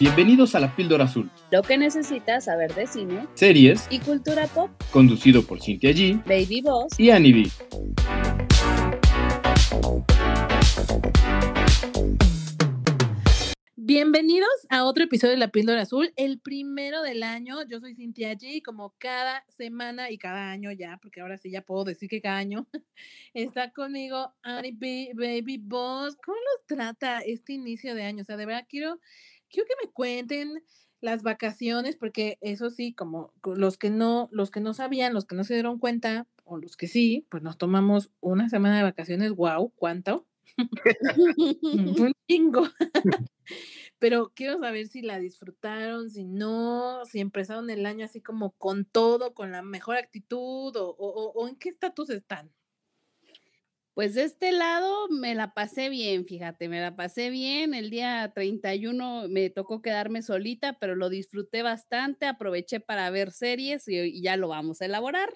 Bienvenidos a La Píldora Azul, Lo que necesitas saber de cine series y cultura pop. conducido por Cintia G Baby Boss. y Annie B. Bienvenidos a otro episodio de La Píldora Azul, el primero del año. Yo soy Cintia G, y como cada semana y cada año ya, porque ahora sí ya puedo decir que cada año está conmigo Annie B, Baby Boss. ¿Cómo los trata este inicio de año? O sea, de verdad quiero, quiero que me cuenten las vacaciones, porque eso sí, como co- los que no, los que no sabían, los que no se dieron cuenta, o los que sí, pues nos tomamos una semana de vacaciones. Wow, ¿cuánto? Un chingo. Pero quiero saber si la disfrutaron, si no, si empezaron el año así como con todo, con la mejor actitud, o- o- o en qué estatus están. Pues de este lado me la pasé bien, fíjate, me la pasé bien. El día 31 me tocó quedarme solita, pero lo disfruté bastante, aproveché para ver series y, ya lo vamos a elaborar.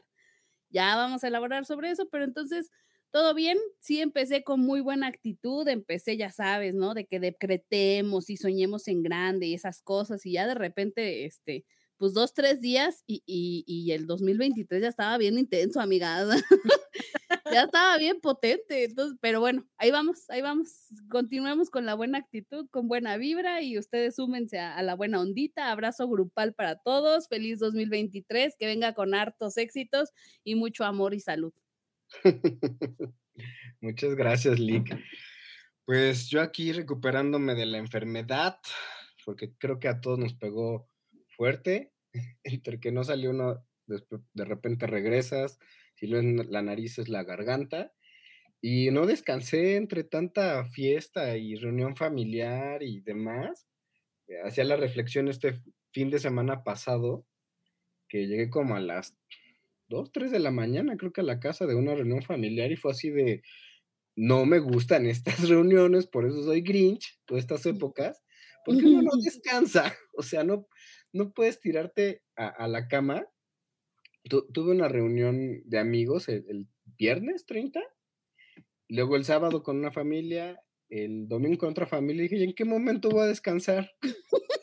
Ya vamos a elaborar sobre eso, pero entonces, todo bien. Sí, empecé con muy buena actitud, empecé, ya sabes, ¿no? De que decretemos y soñemos en grande y esas cosas, y ya de repente, este, pues dos, tres días y, y, y el 2023 ya estaba bien intenso, amiga. ya estaba bien potente, entonces, pero bueno, ahí vamos, ahí vamos. Continuemos con la buena actitud, con buena vibra y ustedes súmense a, a la buena ondita. Abrazo grupal para todos. Feliz 2023, que venga con hartos éxitos y mucho amor y salud. Muchas gracias, Lick. Pues yo aquí recuperándome de la enfermedad, porque creo que a todos nos pegó fuerte, entre que no salió uno, de repente regresas, si no es la nariz es la garganta, y no descansé entre tanta fiesta y reunión familiar y demás. Eh, Hacía la reflexión este fin de semana pasado, que llegué como a las 2, 3 de la mañana, creo que a la casa de una reunión familiar y fue así de, no me gustan estas reuniones, por eso soy Grinch, todas estas épocas, porque uno no descansa, o sea, no, no puedes tirarte a, a la cama. Tu- tuve una reunión de amigos el, el viernes 30, luego el sábado con una familia, el domingo con otra familia, y dije, ¿y en qué momento voy a descansar?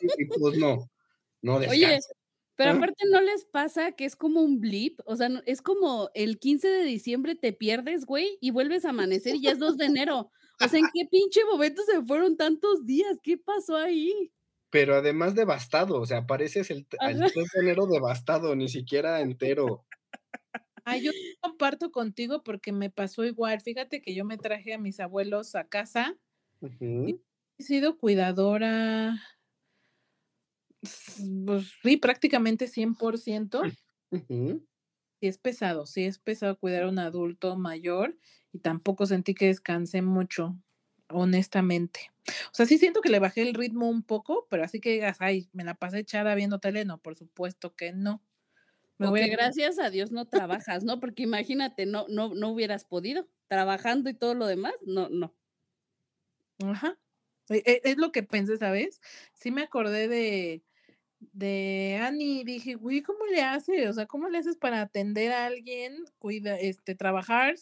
Y, y pues no, no Oye, descanso. pero Ah. aparte no les pasa que es como un blip, o sea, no- es como el 15 de diciembre te pierdes, güey, y vuelves a amanecer y ya es 2 de enero. O sea, ¿en qué pinche momento se fueron tantos días? ¿Qué pasó ahí? Pero además devastado, o sea, apareces el, el Ajá. 3 de enero devastado, ni siquiera entero. Ay, yo comparto contigo porque me pasó igual. Fíjate que yo me traje a mis abuelos a casa. Ujú. He sido cuidadora, pues sí, prácticamente 100%. Ujú. Sí es pesado, sí es pesado cuidar a un adulto mayor y tampoco sentí que descansé mucho, honestamente. O sea, sí siento que le bajé el ritmo un poco, pero así que digas, ay, me la pasé echada viendo tele, no, por supuesto que no. Me O voy que a- gracias a Dios no trabajas, ¿no? Porque imagínate, no, no, no hubieras podido. Trabajando y todo lo demás, no, no. Ajá. E- e- Es lo que pensé, ¿sabes? Sí me acordé de, de Annie dije, güey, ¿cómo le hace? O sea, ¿cómo le haces para atender a alguien, cuida, este, trabajar,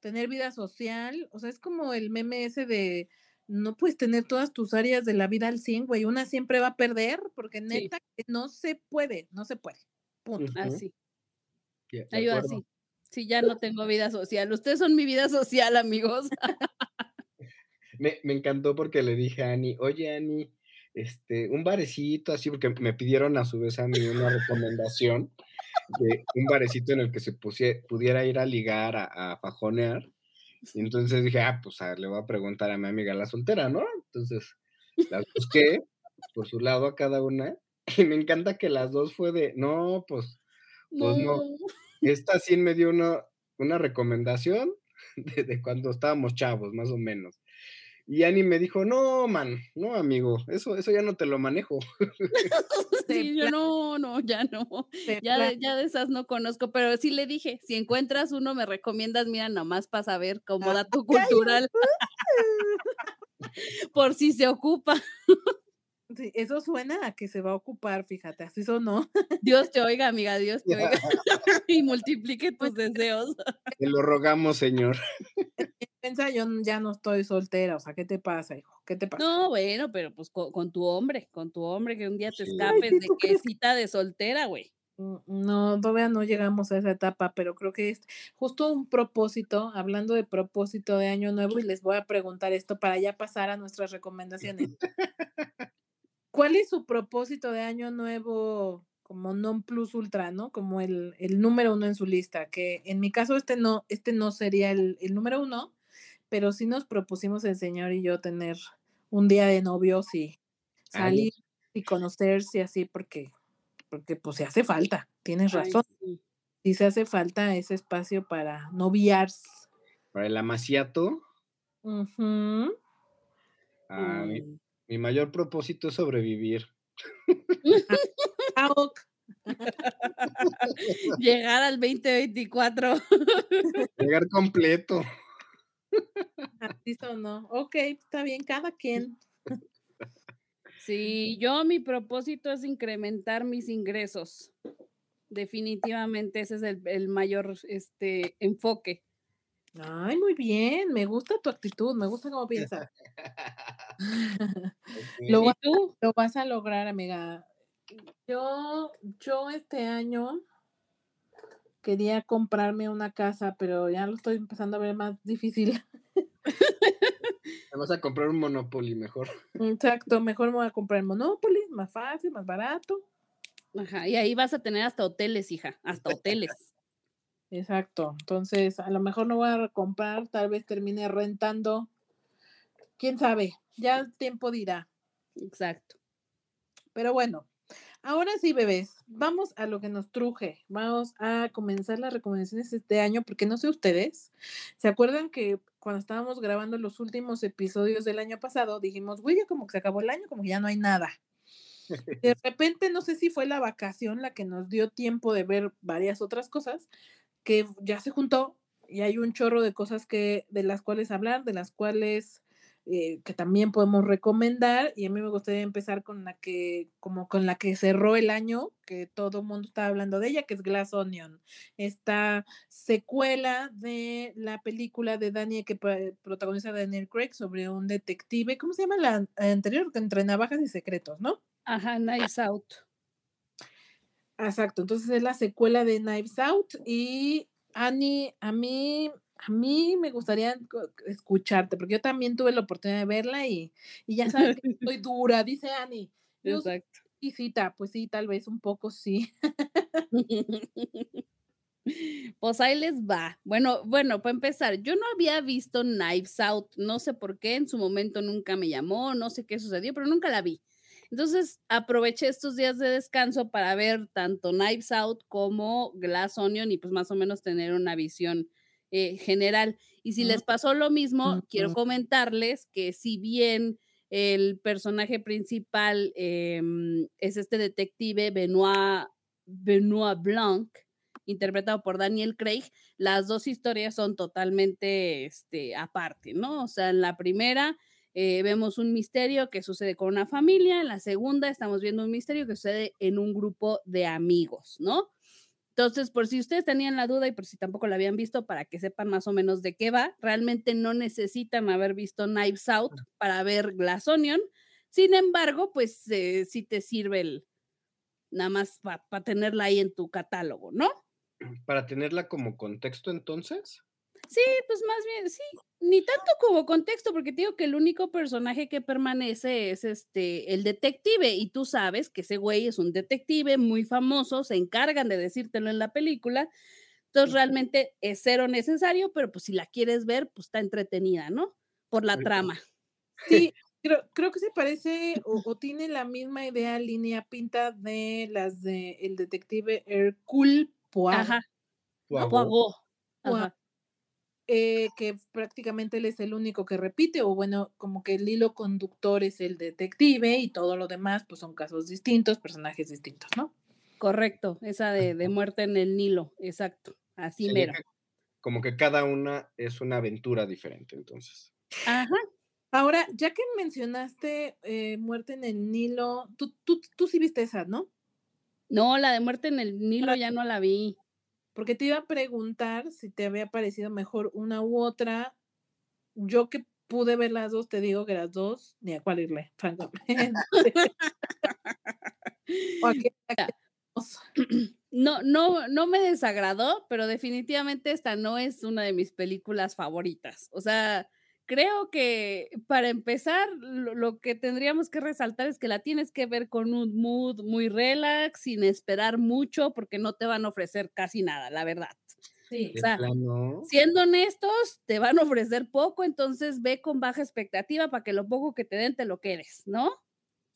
tener vida social? O sea, es como el meme ese de no puedes tener todas tus áreas de la vida al 100, güey, una siempre va a perder, porque Sí. neta que no se puede, no se puede. Punto. Así. Acuerdo. así. Sí, ya no tengo vida social. Ustedes son mi vida social, amigos. Me, me encantó porque le dije a Ani, oye Ani, este, un barecito así, porque me pidieron a su vez a mí una recomendación de un barecito en el que se pusie- pudiera ir a ligar, a, a fajonear. Y entonces dije, ah, pues a ver, le voy a preguntar a mi amiga la soltera, ¿no? Entonces las busqué por su lado a cada una. Y me encanta que las dos fue de, no, pues, pues no. Esta sí me dio una, una recomendación de, de cuando estábamos chavos, más o menos. Y Ani me dijo, no, man, no, amigo, eso, eso ya no te lo manejo. Sí, yo no, no, ya no. Ya de, ya de esas no conozco, pero sí le dije, si encuentras uno, me recomiendas, mira, nomás para saber como Ah, dato cultural, por si se ocupa. Sí, eso suena a que se va a ocupar, fíjate, así sonó. Dios te oiga, amiga, Dios te oiga. y multiplique tus deseos. Te lo rogamos, señor. Piensa, yo ya no estoy soltera, o sea, ¿qué te pasa, hijo? ¿Qué te pasa? No, bueno, pero pues co- con, tu hombre, con tu hombre que un día te Sí. escapes de ¿tú que cita de soltera, güey. Mm, No, todavía no llegamos a esa etapa, pero creo que es justo un propósito, hablando de propósito de año nuevo, y les voy a preguntar esto para ya pasar a nuestras recomendaciones. ¿Cuál es su propósito de año nuevo como non plus ultra, ¿no? Como el, el número uno en su lista, que en mi caso este no, este no sería el, el número uno, pero sí nos propusimos el señor y yo tener un día de novios y Ay, salir y conocerse así porque, porque pues se hace falta, tienes Ay, razón, sí. sí se hace falta ese espacio para noviar. Para el amaciato, Ujú. ah, mi, Mm. Mi mayor propósito es sobrevivir. Ah, ok. Llegar al 2024. Llegar completo. Así sonó. Ok, está bien, cada quien. Sí, yo mi propósito es incrementar mis ingresos. Definitivamente ese es el, el mayor este, enfoque. Ay, muy bien, me gusta tu actitud, me gusta cómo piensas. Lo vas a lograr, amiga. Yo, yo este año quería comprarme una casa, pero ya lo estoy empezando a ver más difícil. Te vas a comprar un Monopoly mejor. Exacto, mejor me voy a comprar el Monopoly, más fácil, más barato. Ajá, y ahí vas a tener hasta hoteles, hija, hasta hoteles. Exacto. Entonces, a lo mejor no voy a comprar, tal vez termine rentando. Quién sabe, ya el tiempo dirá. Exacto. Pero bueno, ahora sí, bebés, vamos a lo que nos truje. Vamos a comenzar las recomendaciones este año, porque no sé ustedes, ¿se acuerdan que cuando estábamos grabando los últimos episodios del año pasado, dijimos, güey, ya como que se acabó el año, como que ya no hay nada? De repente, no sé si fue la vacación la que nos dio tiempo de ver varias otras cosas, que ya se juntó y hay un chorro de cosas que, de las cuales hablar, de las cuales eh, que también podemos recomendar y a mí me gustaría empezar con la que como con la que cerró el año que todo el mundo está hablando de ella que es Glass Onion esta secuela de la película de Daniel que pa- protagoniza Daniel Craig sobre un detective ¿cómo se llama la anterior? entre navajas y secretos ¿no? Ajá, Nice Out. Exacto, entonces es la secuela de Knives Out y Annie, a mí, a mí me gustaría escucharte, porque yo también tuve la oportunidad de verla y, y ya sabes que soy dura, dice soy Exacto. exquisita, pues sí, tal vez un poco sí. Pues ahí les va. Bueno, bueno, para empezar, yo no había visto Knives Out, no sé por qué, en su momento nunca me llamó, no sé qué sucedió, pero nunca la vi. Entonces aproveché estos días de descanso para ver tanto Knives Out como Glass Onion y pues más o menos tener una visión eh, general. Y si les pasó lo mismo, quiero comentarles que si bien el personaje principal em, es este detective Benoit, Benoit Blanc, interpretado por Daniel Craig, las dos historias son totalmente este, aparte, ¿no? O sea, en la primera eh, vemos un misterio que sucede con una familia, en la segunda estamos viendo un misterio que sucede en un grupo de amigos, ¿no? Entonces, por si ustedes tenían la duda y por si tampoco la habían visto, para que sepan más o menos de qué va, realmente no necesitan haber visto Knives Out para ver Glass Onion. Sin embargo, pues eh, sí te sirve el, nada más para tenerla ahí en tu catálogo, ¿no? Para tenerla como contexto entonces. Sí, pues más bien, sí, ni tanto como contexto, porque te digo que el único personaje que permanece es este, el detective, y tú sabes que ese güey es un detective muy famoso, se encargan de decírtelo en la película, entonces realmente es cero necesario, pero pues si la quieres ver, pues está entretenida, ¿no? Por la trama. Sí, creo, creo que se parece o, o tiene la misma idea, línea pinta de las de el detective Hercule Poirot. Ajá, Poirot. Poirot. Poirot. Ajá. Eh, que prácticamente él es el único que repite, o bueno, como que el hilo conductor es el detective y todo lo demás, pues son casos distintos, personajes distintos, ¿no? Correcto, esa de, de muerte en el Nilo, exacto, así Sería mero. que- como que cada una es una aventura diferente, entonces. Ajá, Ahora, ya que mencionaste eh, Muerte en el Nilo, tú, tú, tú sí viste esa, ¿no? no, la de muerte en el Nilo ya no la vi. Porque te iba a preguntar si te había parecido mejor una u otra, yo que pude ver las dos, te digo que las dos, ni a cuál irle, francamente. No, no, no me desagradó, pero definitivamente esta no es una de mis películas favoritas. O sea, creo que para empezar, lo, lo que tendríamos que resaltar es que la tienes que ver con un mood muy relax, sin esperar mucho, porque no te van a ofrecer casi nada, la verdad. Sí. De sea, plano. Siendo honestos, te van a ofrecer poco, entonces ve con baja expectativa para que lo poco que te den te lo quedes, ¿no?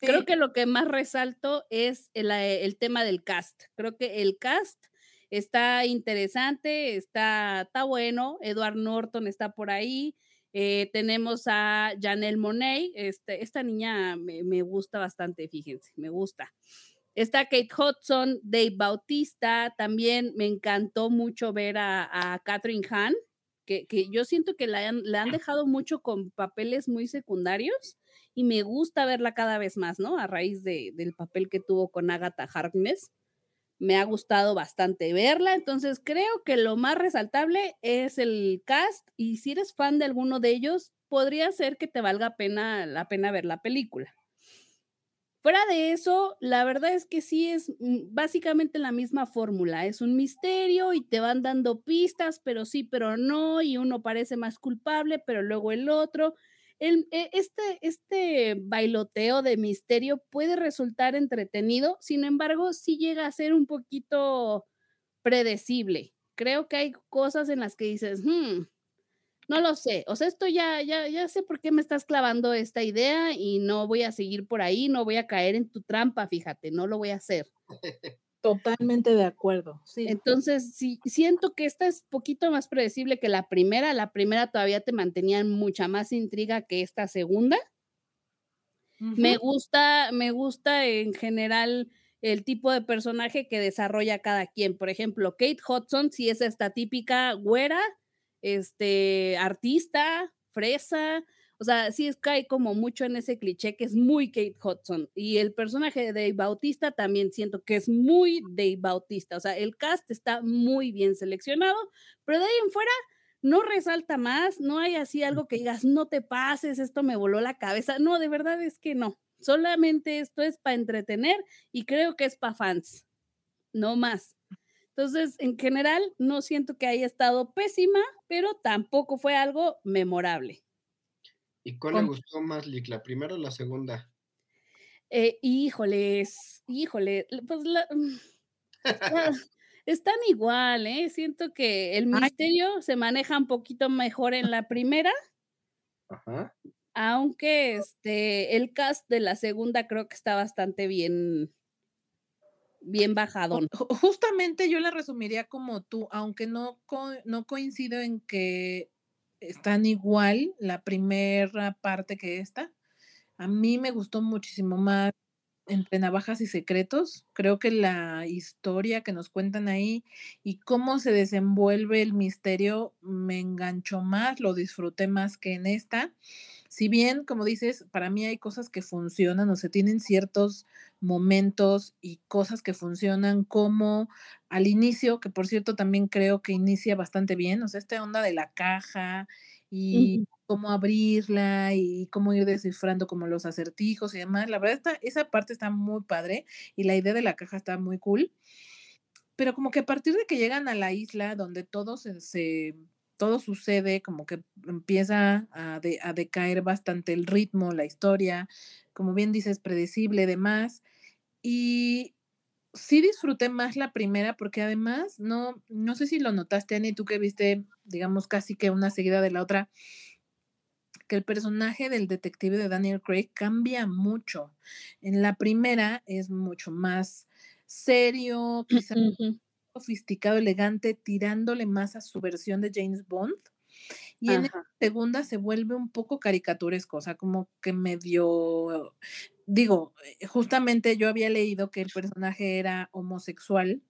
Creo Sí. que lo que más resalto es el, eh, el tema del cast. Creo que el cast está interesante, está, está bueno. Edward Norton está por ahí. Eh, tenemos a Janelle Monet. Este, esta niña me, me gusta bastante, fíjense, me gusta. Está Kate Hudson, Dave Bautista. También me encantó mucho ver a, Catherine Hahn, que, que yo siento que la han, la han dejado mucho con papeles muy secundarios y me gusta verla cada vez más, ¿no? A raíz de, del papel que tuvo con Agatha Harkness. Me ha gustado bastante verla, entonces creo que lo más resaltable es el cast y si eres fan de alguno de ellos, podría ser que te valga pena, la pena ver la película. Fuera de eso, la verdad es que sí es mm, básicamente la misma fórmula. Es un misterio y te van dando pistas, pero sí, pero no, y uno parece más culpable, pero luego el otro. E- este, este bailoteo de misterio puede resultar entretenido, sin embargo, sí llega a ser un poquito predecible. Creo que hay cosas en las que dices, "Hmm, no lo sé, o sea, esto ya, ya, ya sé por qué me estás clavando esta idea y no voy a seguir por ahí, no voy a caer en tu trampa, fíjate, no lo voy a hacer. Totalmente de acuerdo. Sí. Entonces, sí, siento que esta es poquito más predecible que la primera. La primera todavía te mantenía en mucha más intriga que esta segunda. Me gusta, me gusta en general el tipo de personaje que desarrolla cada quien. Por ejemplo, Kate Hudson, si es esta típica güera, este, artista, fresa. O sea, sí es, cae como mucho en ese cliché que es muy Kate Hudson. Y el personaje de Dave Bautista también siento que es muy Dave Bautista. O sea, el cast está muy bien seleccionado, pero de ahí en fuera no resalta más, no hay así algo que digas, no te pases, esto me voló la cabeza. No, de verdad es que no. Solamente esto es para entretener y creo que es para fans, no más. Entonces, en general, no siento que haya estado pésima, pero tampoco fue algo memorable. ¿Y cuál le gustó más, Lick? ¿La primera o la segunda? Eh, híjoles, híjole, pues la- mm, ah, están igual, ¿eh? Siento que el Ay. misterio se maneja un poquito mejor en la primera, Ajá. aunque este, el cast de la segunda creo que está bastante bien, bien bajadón. Ju- Justamente yo la resumiría como tú, aunque no, co- no coincido en que están igual la primera parte que esta. A mí me gustó muchísimo más entre navajas y secretos. Creo que la historia que nos cuentan ahí y cómo se desenvuelve el misterio me enganchó más, lo disfruté más que en esta. Si bien, como dices, para mí hay cosas que funcionan, o sea, tienen ciertos momentos y cosas que funcionan como al inicio, que por cierto también creo que inicia bastante bien, o sea, esta onda de la caja y cómo abrirla y cómo ir descifrando como los acertijos y demás. La verdad, está, esa parte está muy padre y la idea de la caja está muy cool. Pero como que a partir de que llegan a la isla donde todo se, se- todo sucede, como que empieza a, de- a decaer bastante el ritmo, la historia, como bien dices, predecible, demás. Y sí disfruté más la primera porque además, no, no sé si lo notaste, Ani, tú que viste, digamos, casi que una seguida de la otra, que el personaje del detective de Daniel Craig cambia mucho. En la primera es mucho más serio, quizá Ujú. Sofisticado, elegante, tirándole más a su versión de James Bond. Y en esta segunda se vuelve un poco caricaturesco, o sea, como que medio, digo, eh, justamente yo había leído que el personaje era homosexual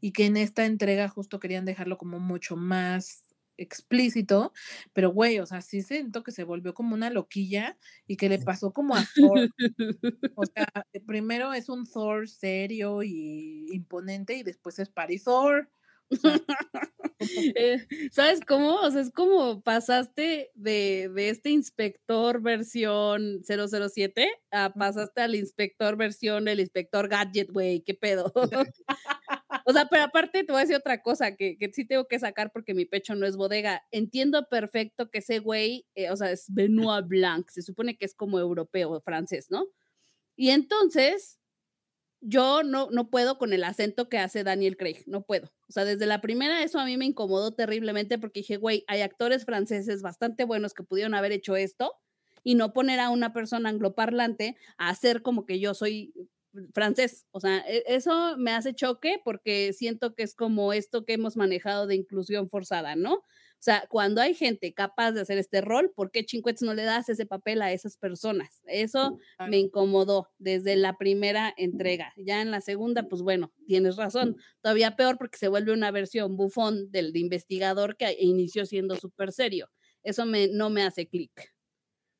y que en esta entrega justo querían dejarlo como mucho más explícito, pero güey, o sea, sí siento que se volvió como una loquilla y que le pasó como a Thor, o sea, eh, primero es un Thor serio y imponente y después es Paris Thor, Eh, ¿Sabes cómo? O sea, es como pasaste de, de este inspector versión 007 a pasaste al inspector versión el inspector gadget, güey, qué pedo. o sea, pero aparte te voy a decir otra cosa que, que sí tengo que sacar porque mi pecho no es bodega. Entiendo perfecto que ese güey, eh, o sea, es Benoit Blanc, se supone que es como europeo, francés, ¿no? Y entonces, yo no, no puedo con el acento que hace Daniel Craig, no puedo. O sea, desde la primera eso a mí me incomodó terriblemente porque dije, güey, hay actores franceses bastante buenos que pudieron haber hecho esto y no poner a una persona angloparlante a hacer como que yo soy francés. O sea, e- eso me hace choque porque siento que es como esto que hemos manejado de inclusión forzada, ¿no? O sea, cuando hay gente capaz de hacer este rol, ¿por qué chincuetes no le das ese papel a esas personas? Eso me incomodó desde la primera entrega. Ya en la segunda, pues bueno, tienes razón. Todavía peor porque se vuelve una versión bufón del de investigador que inició siendo súper serio. Eso me, no me hace clic.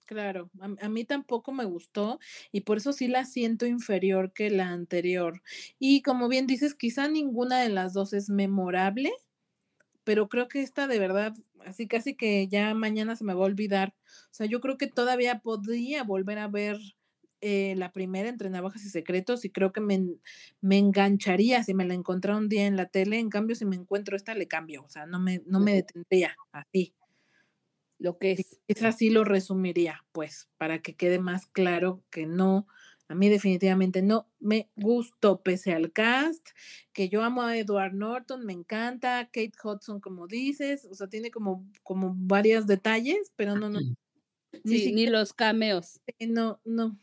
Claro, a, a mí tampoco me gustó y por eso sí la siento inferior que la anterior. Y como bien dices, quizá ninguna de las dos es memorable, pero creo que esta de verdad, así casi que ya mañana se me va a olvidar. O sea, yo creo que todavía podría volver a ver eh, la primera entre navajas y secretos y creo que me, me engancharía si me la encontrara un día en la tele. En cambio, si me encuentro esta, le cambio. O sea, no me, no me detendría así. Lo que es. Es así lo resumiría, pues, para que quede más claro que no, a mí definitivamente no me gustó, pese al cast, que yo amo a Edward Norton, me encanta, Kate Hudson, como dices, o sea, tiene como, como varios detalles, pero no, no, ni Sí, ni siquiera, los cameos. no, no,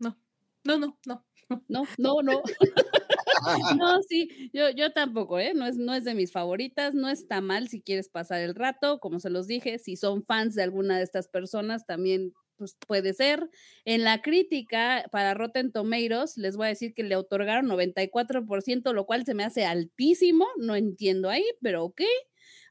no, no, no, no. No, no, no. No, sí, yo, yo tampoco, ¿eh? No es, no es de mis favoritas, no está mal si quieres pasar el rato, como se los dije, si son fans de alguna de estas personas, también pues, puede ser. En la crítica para Rotten Tomatoes, les voy a decir que le otorgaron 94%, lo cual se me hace altísimo, no entiendo ahí, pero ok.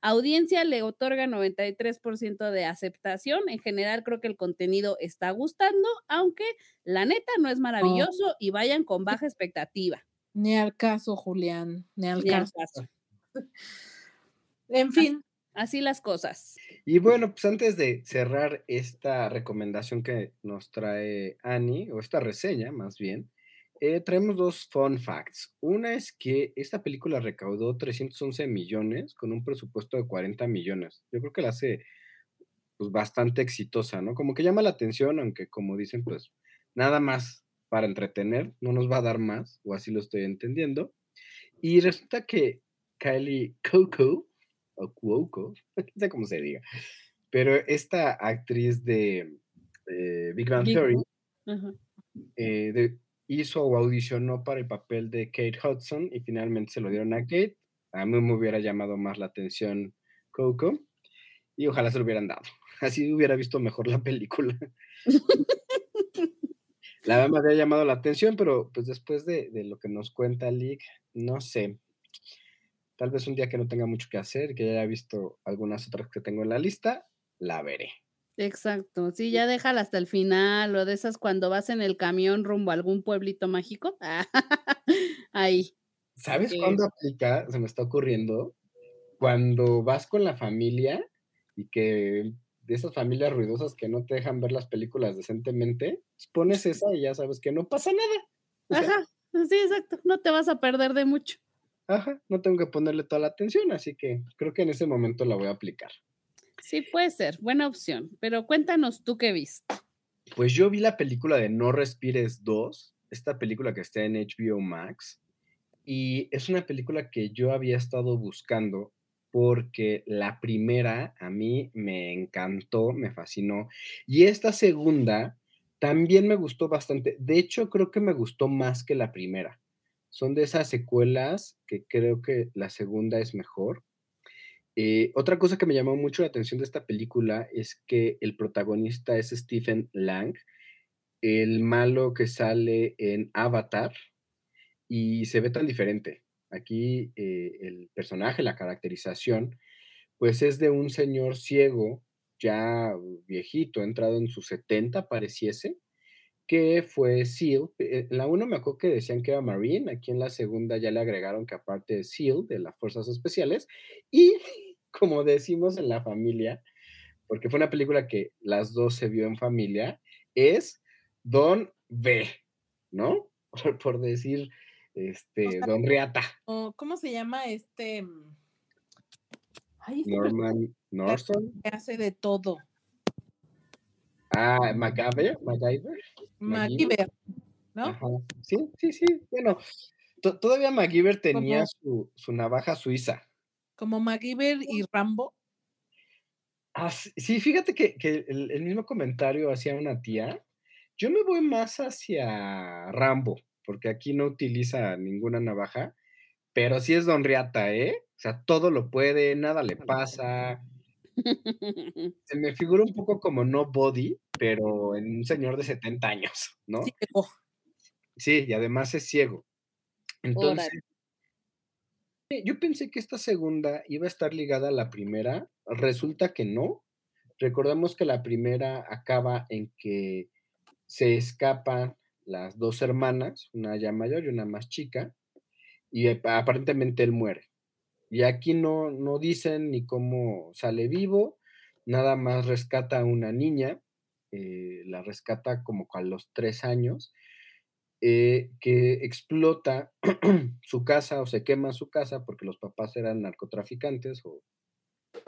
Audiencia le otorga 93% de aceptación. En general creo que el contenido está gustando, aunque la neta no es No, maravilloso y vayan con baja expectativa. Ni al caso, Julián, ni al Ni al caso. caso. En fin, Así las cosas. Y bueno, pues antes de cerrar esta recomendación que nos trae Annie, o esta reseña más bien, eh, traemos dos fun facts. Una es que esta película recaudó 311 millones con un presupuesto de 40 millones. Yo creo que la hace pues, bastante exitosa, ¿no? Como que llama la atención, aunque como dicen, pues nada más para entretener, no nos va a dar más, o así lo estoy entendiendo. Y resulta que Kylie Coco, o Cuoco, no sé cómo se diga, pero esta actriz de eh, Big Bang Theory eh, de- hizo o audicionó para el papel de Kate Hudson y finalmente se lo dieron a Kate. A mí me hubiera llamado más la atención Coco y ojalá se lo hubieran dado. Así hubiera visto mejor la película. La verdad me había llamado la atención, pero pues después de, de lo que nos cuenta Lick, no sé. Tal vez un día que no tenga mucho que hacer, que ya haya visto algunas otras que tengo en la lista, la veré. Exacto. Sí, ya déjala hasta el final, o de esas cuando vas en el camión rumbo a algún pueblito mágico. Ahí. ¿Sabes que- cuándo aplica? Se me está ocurriendo. Cuando vas con la familia y que de esas familias ruidosas que no te dejan ver las películas decentemente, pues pones esa y ya sabes que no pasa nada. O sea, Ajá. Sí, exacto. No te vas a perder de mucho. ajá, no tengo que ponerle toda la atención, así que creo que en ese momento la voy a aplicar. Sí, puede ser. Buena opción. Pero cuéntanos tú qué viste. Pues yo vi la película de No Respires 2, esta película que está en HBO Max, y es una película que yo había estado buscando porque la primera a mí me encantó, me fascinó, y esta segunda también me gustó bastante. De hecho, creo que me gustó más que la primera. Son de esas secuelas que creo que la segunda es mejor. Eh, otra cosa que me llamó mucho la atención de esta película es que el protagonista es Stephen Lang, el malo que sale en Avatar, y se ve tan diferente. Aquí eh, el personaje, la caracterización, pues es de un señor ciego, ya viejito, entrado en sus 70, pareciese, que fue SEAL. Eh, En la 1 me acuerdo que decían que era Marine, aquí en la segunda ya le agregaron que aparte es SEAL, de las Fuerzas Especiales, y como decimos en la familia, porque fue una película que las dos se vio en familia, es Don B, ¿no? Por, por decir, este, sea, Don Riata, O, ¿Cómo se llama este? mm? Ay, este Norman Norton, que hace de todo. ah, MacGyver, MacGyver, MacGyver, ¿no? Ajá. Sí, sí, sí. Bueno, to- todavía MacGyver tenía su, su navaja suiza. Como MacGyver y Rambo. Ah, sí, sí, fíjate que, que el, el mismo comentario hacía una tía. Yo me voy más hacia Rambo, porque aquí no utiliza ninguna navaja, pero sí es Don Riata, ¿eh? O sea, todo lo puede, nada le pasa. Se me figura un poco como no body, pero en un señor de 70 años, ¿no? Sí. Sí, y además es ciego. Entonces, yo pensé que esta segunda iba a estar ligada a la primera. Resulta que no. Recordamos que la primera acaba en que se escapan las dos hermanas, una ya mayor y una más chica, y ap- aparentemente él muere. Y aquí no, no dicen ni cómo sale vivo, nada más rescata a una niña, eh, la rescata como a los tres años, eh, que explota su casa o se quema su casa porque los papás eran narcotraficantes o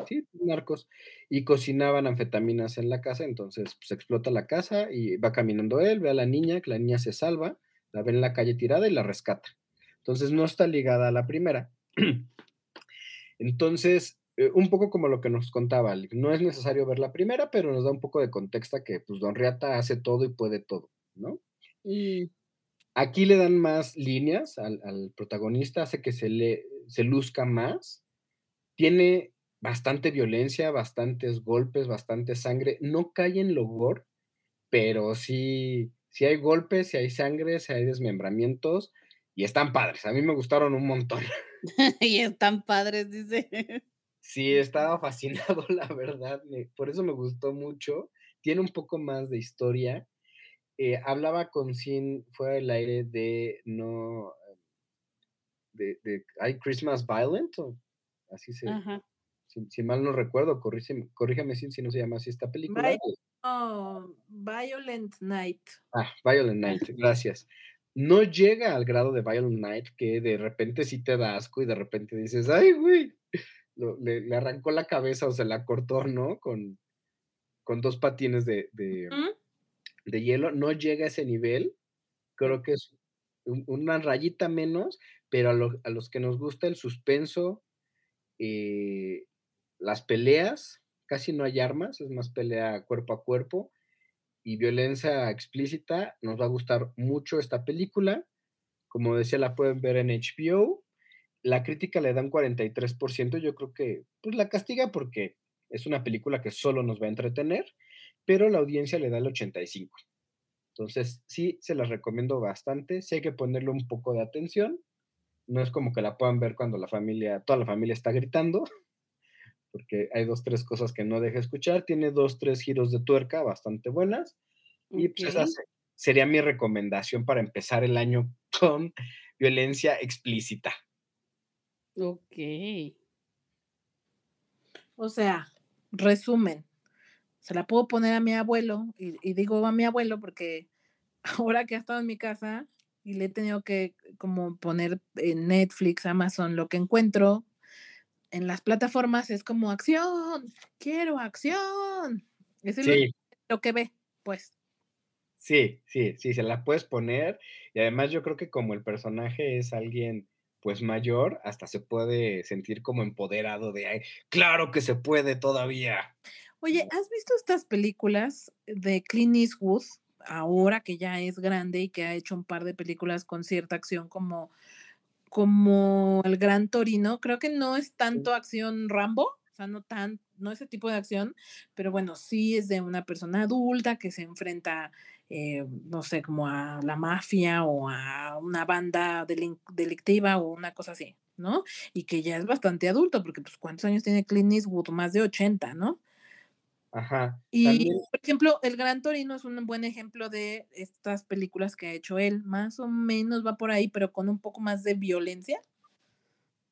sí, narcos y cocinaban anfetaminas en la casa, entonces pues, explota la casa y va caminando él, ve a la niña, que la niña se salva, la ve en la calle tirada y la rescata. Entonces no está ligada a la primera. Entonces, eh, un poco como lo que nos contaba, no es necesario ver la primera, pero nos da un poco de contexto que pues Don Riata hace todo y puede todo, ¿no? Mm, Aquí le dan más líneas al, al protagonista, hace que se, le, se luzca más. Tiene bastante violencia, bastantes golpes, bastante sangre. No cae en lo gore, pero sí, sí hay golpes, sí hay sangre, sí hay desmembramientos y están padres. A mí me gustaron un montón. y están padres, dice. Sí, estaba fascinado, la verdad. por eso me gustó mucho. Tiene un poco más de historia. Eh, hablaba con Sin fuera del aire de no. De, de ¿Hay Christmas Violent? O así se. Ajá. Si, si mal no recuerdo, corrígeme, corrígeme si no se llama así esta película. Vi- Oh, Violent Night. Ah, Violent Night, gracias. No llega al grado de Violent Night que de repente sí te da asco y de repente dices, ay, güey, le, le arrancó la cabeza o se la cortó, ¿no? Con, con dos patines de, de, ¿Mm? de hielo. No llega a ese nivel. Creo que es un- una rayita menos, pero a, lo- a los que nos gusta el suspenso, eh, las peleas, casi no hay armas, es más pelea cuerpo a cuerpo y violencia explícita. Nos va a gustar mucho esta película. Como decía, la pueden ver en HBO. La crítica le da un 43%. Yo creo que pues, la castiga porque es una película que solo nos va a entretener, pero la audiencia le da el 85%. Entonces, sí, se las recomiendo bastante. Sí que ponerle un poco de atención. No es como que la puedan ver cuando la familia, toda la familia está gritando, porque hay dos, tres cosas que no deja escuchar. Tiene dos, tres giros de tuerca bastante buenas. Y pues esa sería mi recomendación para empezar el año con violencia explícita. Ok. O sea, resumen. Se la puedo poner a mi abuelo, y, y digo a mi abuelo porque ahora que ha estado en mi casa y le he tenido que como poner en Netflix, Amazon, lo que encuentro en las plataformas es como acción, quiero acción. Es Sí, lo que ve, pues. sí, sí, sí, se la puedes poner. Y además yo creo que como el personaje es alguien pues mayor, hasta se puede sentir como empoderado de, "Ay, claro que se puede todavía. Oye, ¿has visto estas películas de Clint Eastwood, ahora que ya es grande y que ha hecho un par de películas con cierta acción como, como El Gran Torino? Creo que no es tanto acción Rambo, o sea, no tan, no ese tipo de acción, pero bueno, sí es de una persona adulta que se enfrenta, eh, no sé, como a la mafia o a una banda delictiva o una cosa así, ¿no? Y que ya es bastante adulto, porque pues ¿cuántos años tiene Clint Eastwood? Más de 80, ¿no? Ajá. Y, También, por ejemplo, El Gran Torino es un buen ejemplo de estas películas que ha hecho él. Más o menos va por ahí, pero con un poco más de violencia.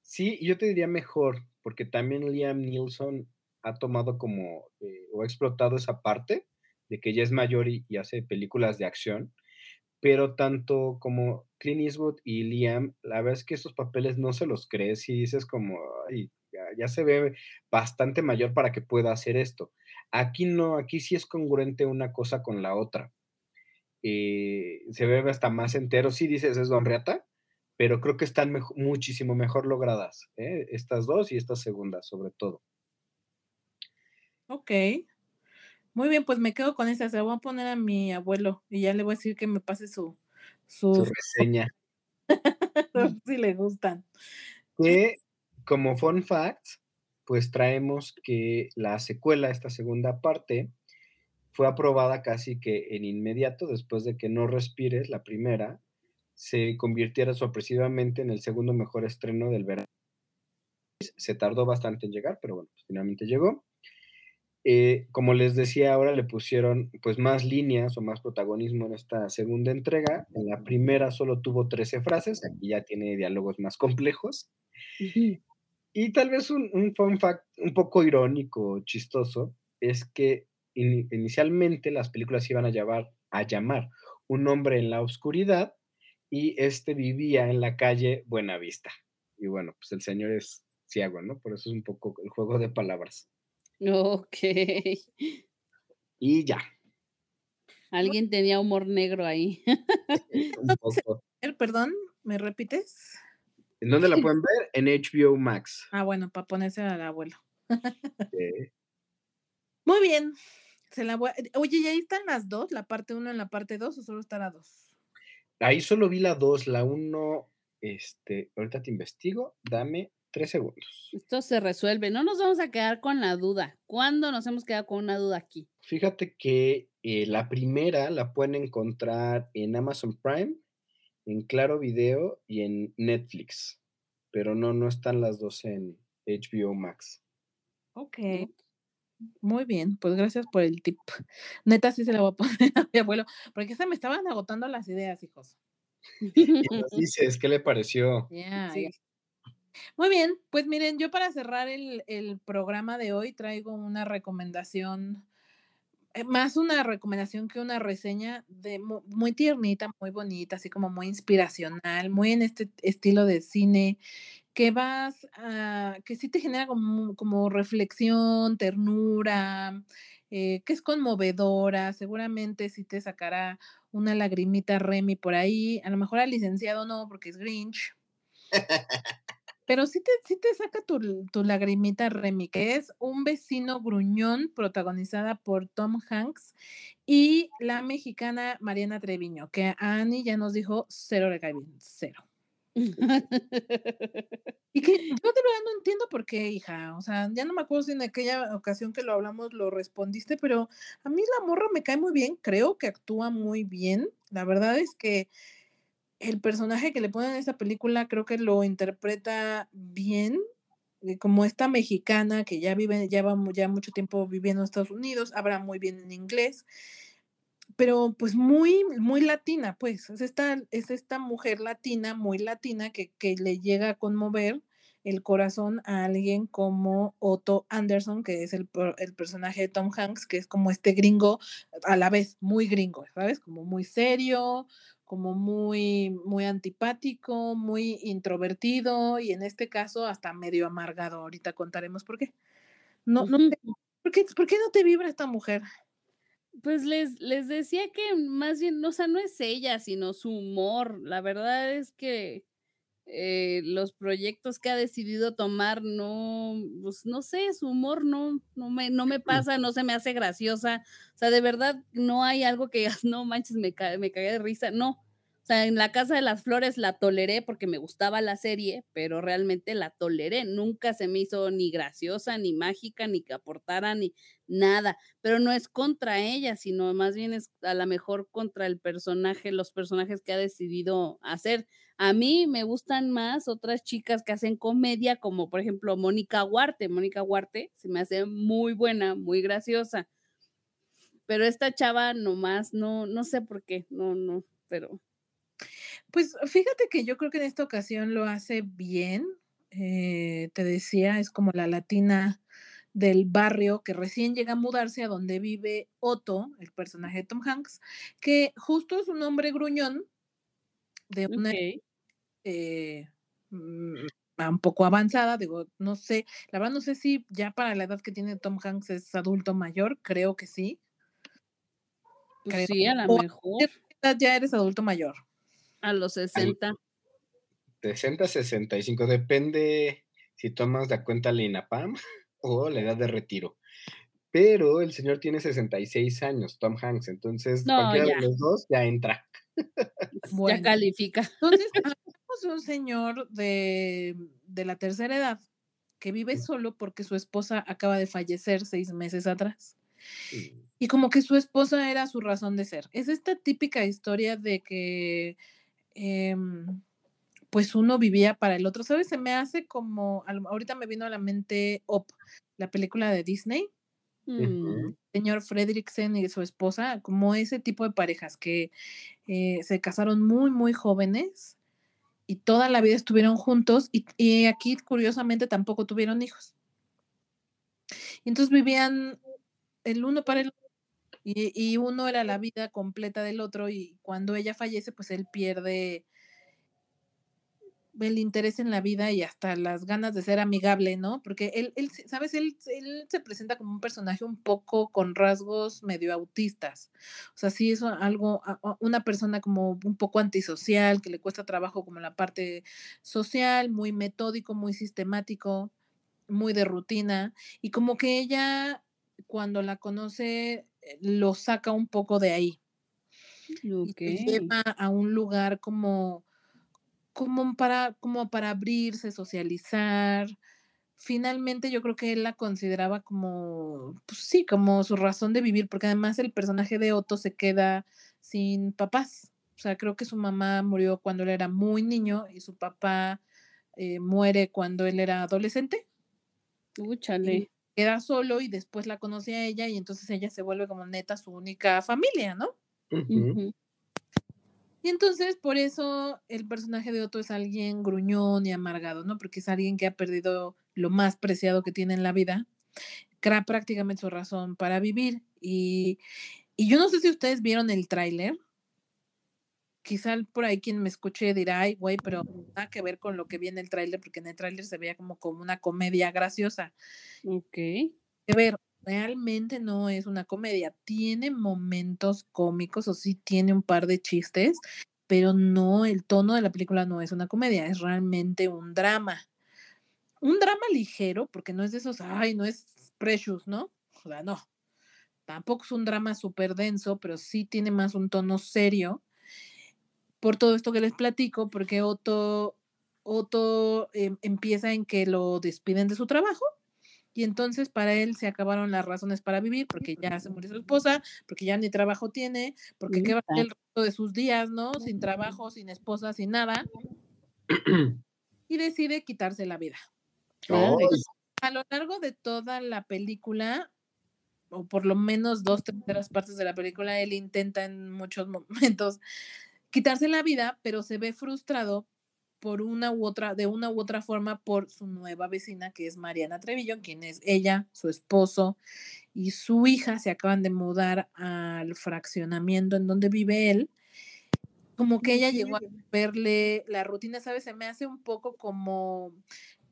sí, yo te diría mejor, porque también Liam Neeson ha tomado como, eh, o ha explotado esa parte de que ya es mayor y, y hace películas de acción, pero tanto como Clint Eastwood y Liam, la verdad es que esos papeles no se los crees y dices como, "Ay, ya, ya se ve bastante mayor para que pueda hacer esto. Aquí no, aquí sí es congruente una cosa con la otra. Eh, se ve hasta más entero, sí dices es Don Riata, pero creo que están muchísimo mejor logradas, ¿eh? Estas dos y esta segunda, sobre todo. Ok. Muy bien, pues me quedo con esa. Se la voy a poner a mi abuelo y ya le voy a decir que me pase su, Su sus reseña. si le gustan. Que como fun facts, pues traemos que la secuela, esta segunda parte, fue aprobada casi que en inmediato después de que No Respires, la primera, se convirtiera sorpresivamente en el segundo mejor estreno del verano. Se tardó bastante en llegar, pero bueno, pues finalmente llegó. Eh, como les decía, ahora le pusieron pues más líneas o más protagonismo en esta segunda entrega. En la primera solo tuvo 13 frases, aquí ya tiene diálogos más complejos. Y tal vez un, un fun fact un poco irónico, chistoso, es que in- inicialmente las películas iban a llamar, a llamar Un hombre en la oscuridad y este vivía en la calle Buenavista. Y bueno, pues el señor es ciego, ¿no? Por eso es un poco el juego de palabras. Ok. Y ya, Alguien tenía humor negro ahí. un poco. Er, Perdón, ¿me repites? ¿En dónde la pueden ver? En HBO Max. Ah, bueno, para ponerse al abuelo. Eh, Muy bien. Se la voy a- Oye, ¿y ahí están las dos? ¿La parte 1 en la parte 2 o solo está la 2? ahí solo vi la 2, la 1, este, ahorita te investigo, dame tres segundos. Esto se resuelve. No nos vamos a quedar con la duda. ¿Cuándo nos hemos quedado con una duda aquí? Fíjate que eh, la primera la pueden encontrar en Amazon Prime, en Claro Video y en Netflix, pero no, no están las dos en HBO Max. Ok. Muy bien, pues gracias por el tip. Neta, sí se la voy a poner a mi abuelo, porque se me estaban agotando las ideas, hijos. Y nos dices, ¿qué le pareció? Sí. Muy bien, pues miren, yo para cerrar el, el programa de hoy traigo una recomendación, eh, más una recomendación que una reseña de mu- muy tiernita, muy bonita, así como muy inspiracional, muy en este estilo de cine, que vas a, que sí te genera como, como reflexión, ternura, eh, que es conmovedora, seguramente sí te sacará una lagrimita Remy por ahí, a lo mejor al licenciado no, porque es Grinch. Pero sí te, sí te saca tu, tu lagrimita Remy, que es un vecino gruñón protagonizada por Tom Hanks y la mexicana Mariana Treviño, que a Annie ya nos dijo cero le cae bien, cero. Y que yo de verdad no entiendo por qué, hija. O sea, ya no me acuerdo si en aquella ocasión que lo hablamos lo respondiste, pero a mí la morra me cae muy bien, creo que actúa muy bien. La verdad es que el personaje que le ponen en esta película creo que lo interpreta bien, eh, como esta mexicana que ya vive, ya va ya mucho tiempo viviendo en Estados Unidos, habla muy bien en inglés, pero pues muy, muy latina, pues, es esta, es esta mujer latina, muy latina, que, que le llega a conmover el corazón a alguien como Otto Anderson, que es el, el personaje de Tom Hanks, que es como este gringo, a la vez muy gringo, ¿sabes? Como muy serio, como muy, muy antipático, muy introvertido y en este caso hasta medio amargado. Ahorita contaremos por qué. No, no te- ¿por qué, por qué no te vibra esta mujer? Pues les, les decía que más bien, o sea, no es ella, sino su humor. La verdad es que eh, los proyectos que ha decidido tomar, no, pues no sé, su humor no, no me, no me pasa, no se me hace graciosa. O sea, de verdad no hay algo que digas, no manches, me, ca- me cagué de risa. No. O sea, en la Casa de las Flores la toleré porque me gustaba la serie, pero realmente la toleré. Nunca se me hizo ni graciosa, ni mágica, ni que aportara, ni nada. Pero no es contra ella, sino más bien es a lo mejor contra el personaje, los personajes que ha decidido hacer. A mí me gustan más otras chicas que hacen comedia, como por ejemplo Mónica Huarte. Mónica Huarte se me hace muy buena, muy graciosa. Pero esta chava nomás, no, no sé por qué, no, no, pero pues fíjate que yo creo que en esta ocasión lo hace bien. Eh, te decía, es como la latina del barrio que recién llega a mudarse a donde vive Otto, el personaje de Tom Hanks, que justo es un hombre gruñón de una eh, mm, un poco avanzada, digo, no sé, la verdad no sé si ya para la edad que tiene Tom Hanks es adulto mayor, creo que sí. Pues sí, a lo mejor. Ya eres adulto mayor. A los 60. 60, 65, depende si tomas de cuenta la INAPAM o la edad de retiro. Pero el señor tiene 66 años, Tom Hanks, entonces cualquiera de los dos ya entra. ya califica. Entonces, un señor de, de la tercera edad que vive solo porque su esposa acaba de fallecer seis meses atrás. Y como que su esposa era su razón de ser. Es esta típica historia de que Em, pues uno vivía para el otro. ¿Sabes? Se me hace como, ahorita me vino a la mente Op, la película de Disney. Mm. Señor Fredricksen y su esposa, como ese tipo de parejas que eh, se casaron muy, muy jóvenes y toda la vida estuvieron juntos y, aquí curiosamente tampoco tuvieron hijos. Y entonces vivían el uno para el otro y, uno era la vida completa del otro y cuando ella fallece, pues él pierde el interés en la vida y hasta las ganas de ser amigable, ¿no? Porque él, él ¿sabes? Él, él, se presenta como un personaje un poco con rasgos medio autistas. O sea, sí es algo, una persona como un poco antisocial, que le cuesta trabajo como la parte social, muy metódico, muy sistemático, muy de rutina. Y como que ella, cuando la conoce, lo saca un poco de ahí. Y lleva a un lugar como, como, para, como para abrirse, socializar. Finalmente yo creo que él la consideraba como, pues sí, como su razón de vivir, porque además el personaje de Otto se queda sin papás. O sea, creo que su mamá murió cuando él era muy niño y su papá eh, muere cuando él era adolescente. Úchale queda solo y después la conoce a ella y entonces ella se vuelve como neta su única familia, ¿no? Y entonces por eso el personaje de Otto es alguien gruñón y amargado, ¿no? Porque es alguien que ha perdido lo más preciado que tiene en la vida, crea prácticamente su razón para vivir. Y, y yo no sé si ustedes vieron el tráiler, quizá por ahí quien me escuche dirá, ay, güey, pero nada que ver con lo que vi en el tráiler, porque en el tráiler se veía como, como una comedia graciosa. Ok. Que ver, realmente no es una comedia. Tiene momentos cómicos o sí tiene un par de chistes, pero no, el tono de la película no es una comedia, es realmente un drama. Un drama ligero, porque no es de esos, ay, no es Precious, ¿no? O sea, no. Tampoco es un drama súper denso, pero sí tiene más un tono serio por todo esto que les platico, porque Otto, Otto em, empieza en que lo despiden de su trabajo y entonces para él se acabaron las razones para vivir, porque ya se murió su esposa, porque ya ni trabajo tiene, porque qué va a ser el resto de sus días, ¿no? Sin trabajo, sin esposa, sin nada. y decide quitarse la vida. A lo largo de toda la película, o por lo menos dos terceras partes de la película, él intenta en muchos momentos quitarse la vida, pero se ve frustrado por una u otra, de una u otra forma por su nueva vecina, que es Mariana Trevillo, quien es ella, su esposo y su hija se acaban de mudar al fraccionamiento en donde vive él. Como que ella llegó a verle la rutina, ¿sabes? Se me hace un poco como,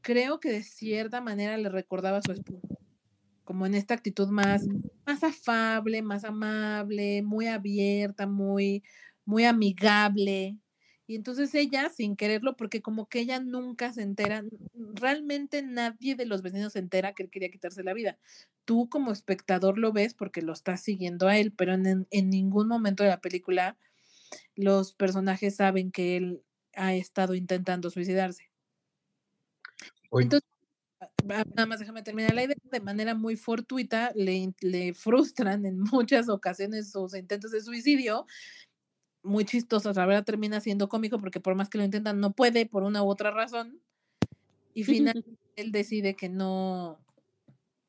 creo que de cierta manera le recordaba a su esposo, como en esta actitud más, más afable, más amable, muy abierta, muy, muy amigable. Y entonces ella, sin quererlo, porque como que ella nunca se entera, realmente nadie de los vecinos se entera que él quería quitarse la vida. Tú como espectador lo ves porque lo estás siguiendo a él, pero en, en ningún momento de la película los personajes saben que él ha estado intentando suicidarse. Oye. Entonces, ah, nada más déjame terminar la idea, de manera muy fortuita le, le frustran en muchas ocasiones sus intentos de suicidio, muy chistosos, la verdad termina siendo cómico porque por más que lo intentan no puede por una u otra razón y finalmente él decide que no,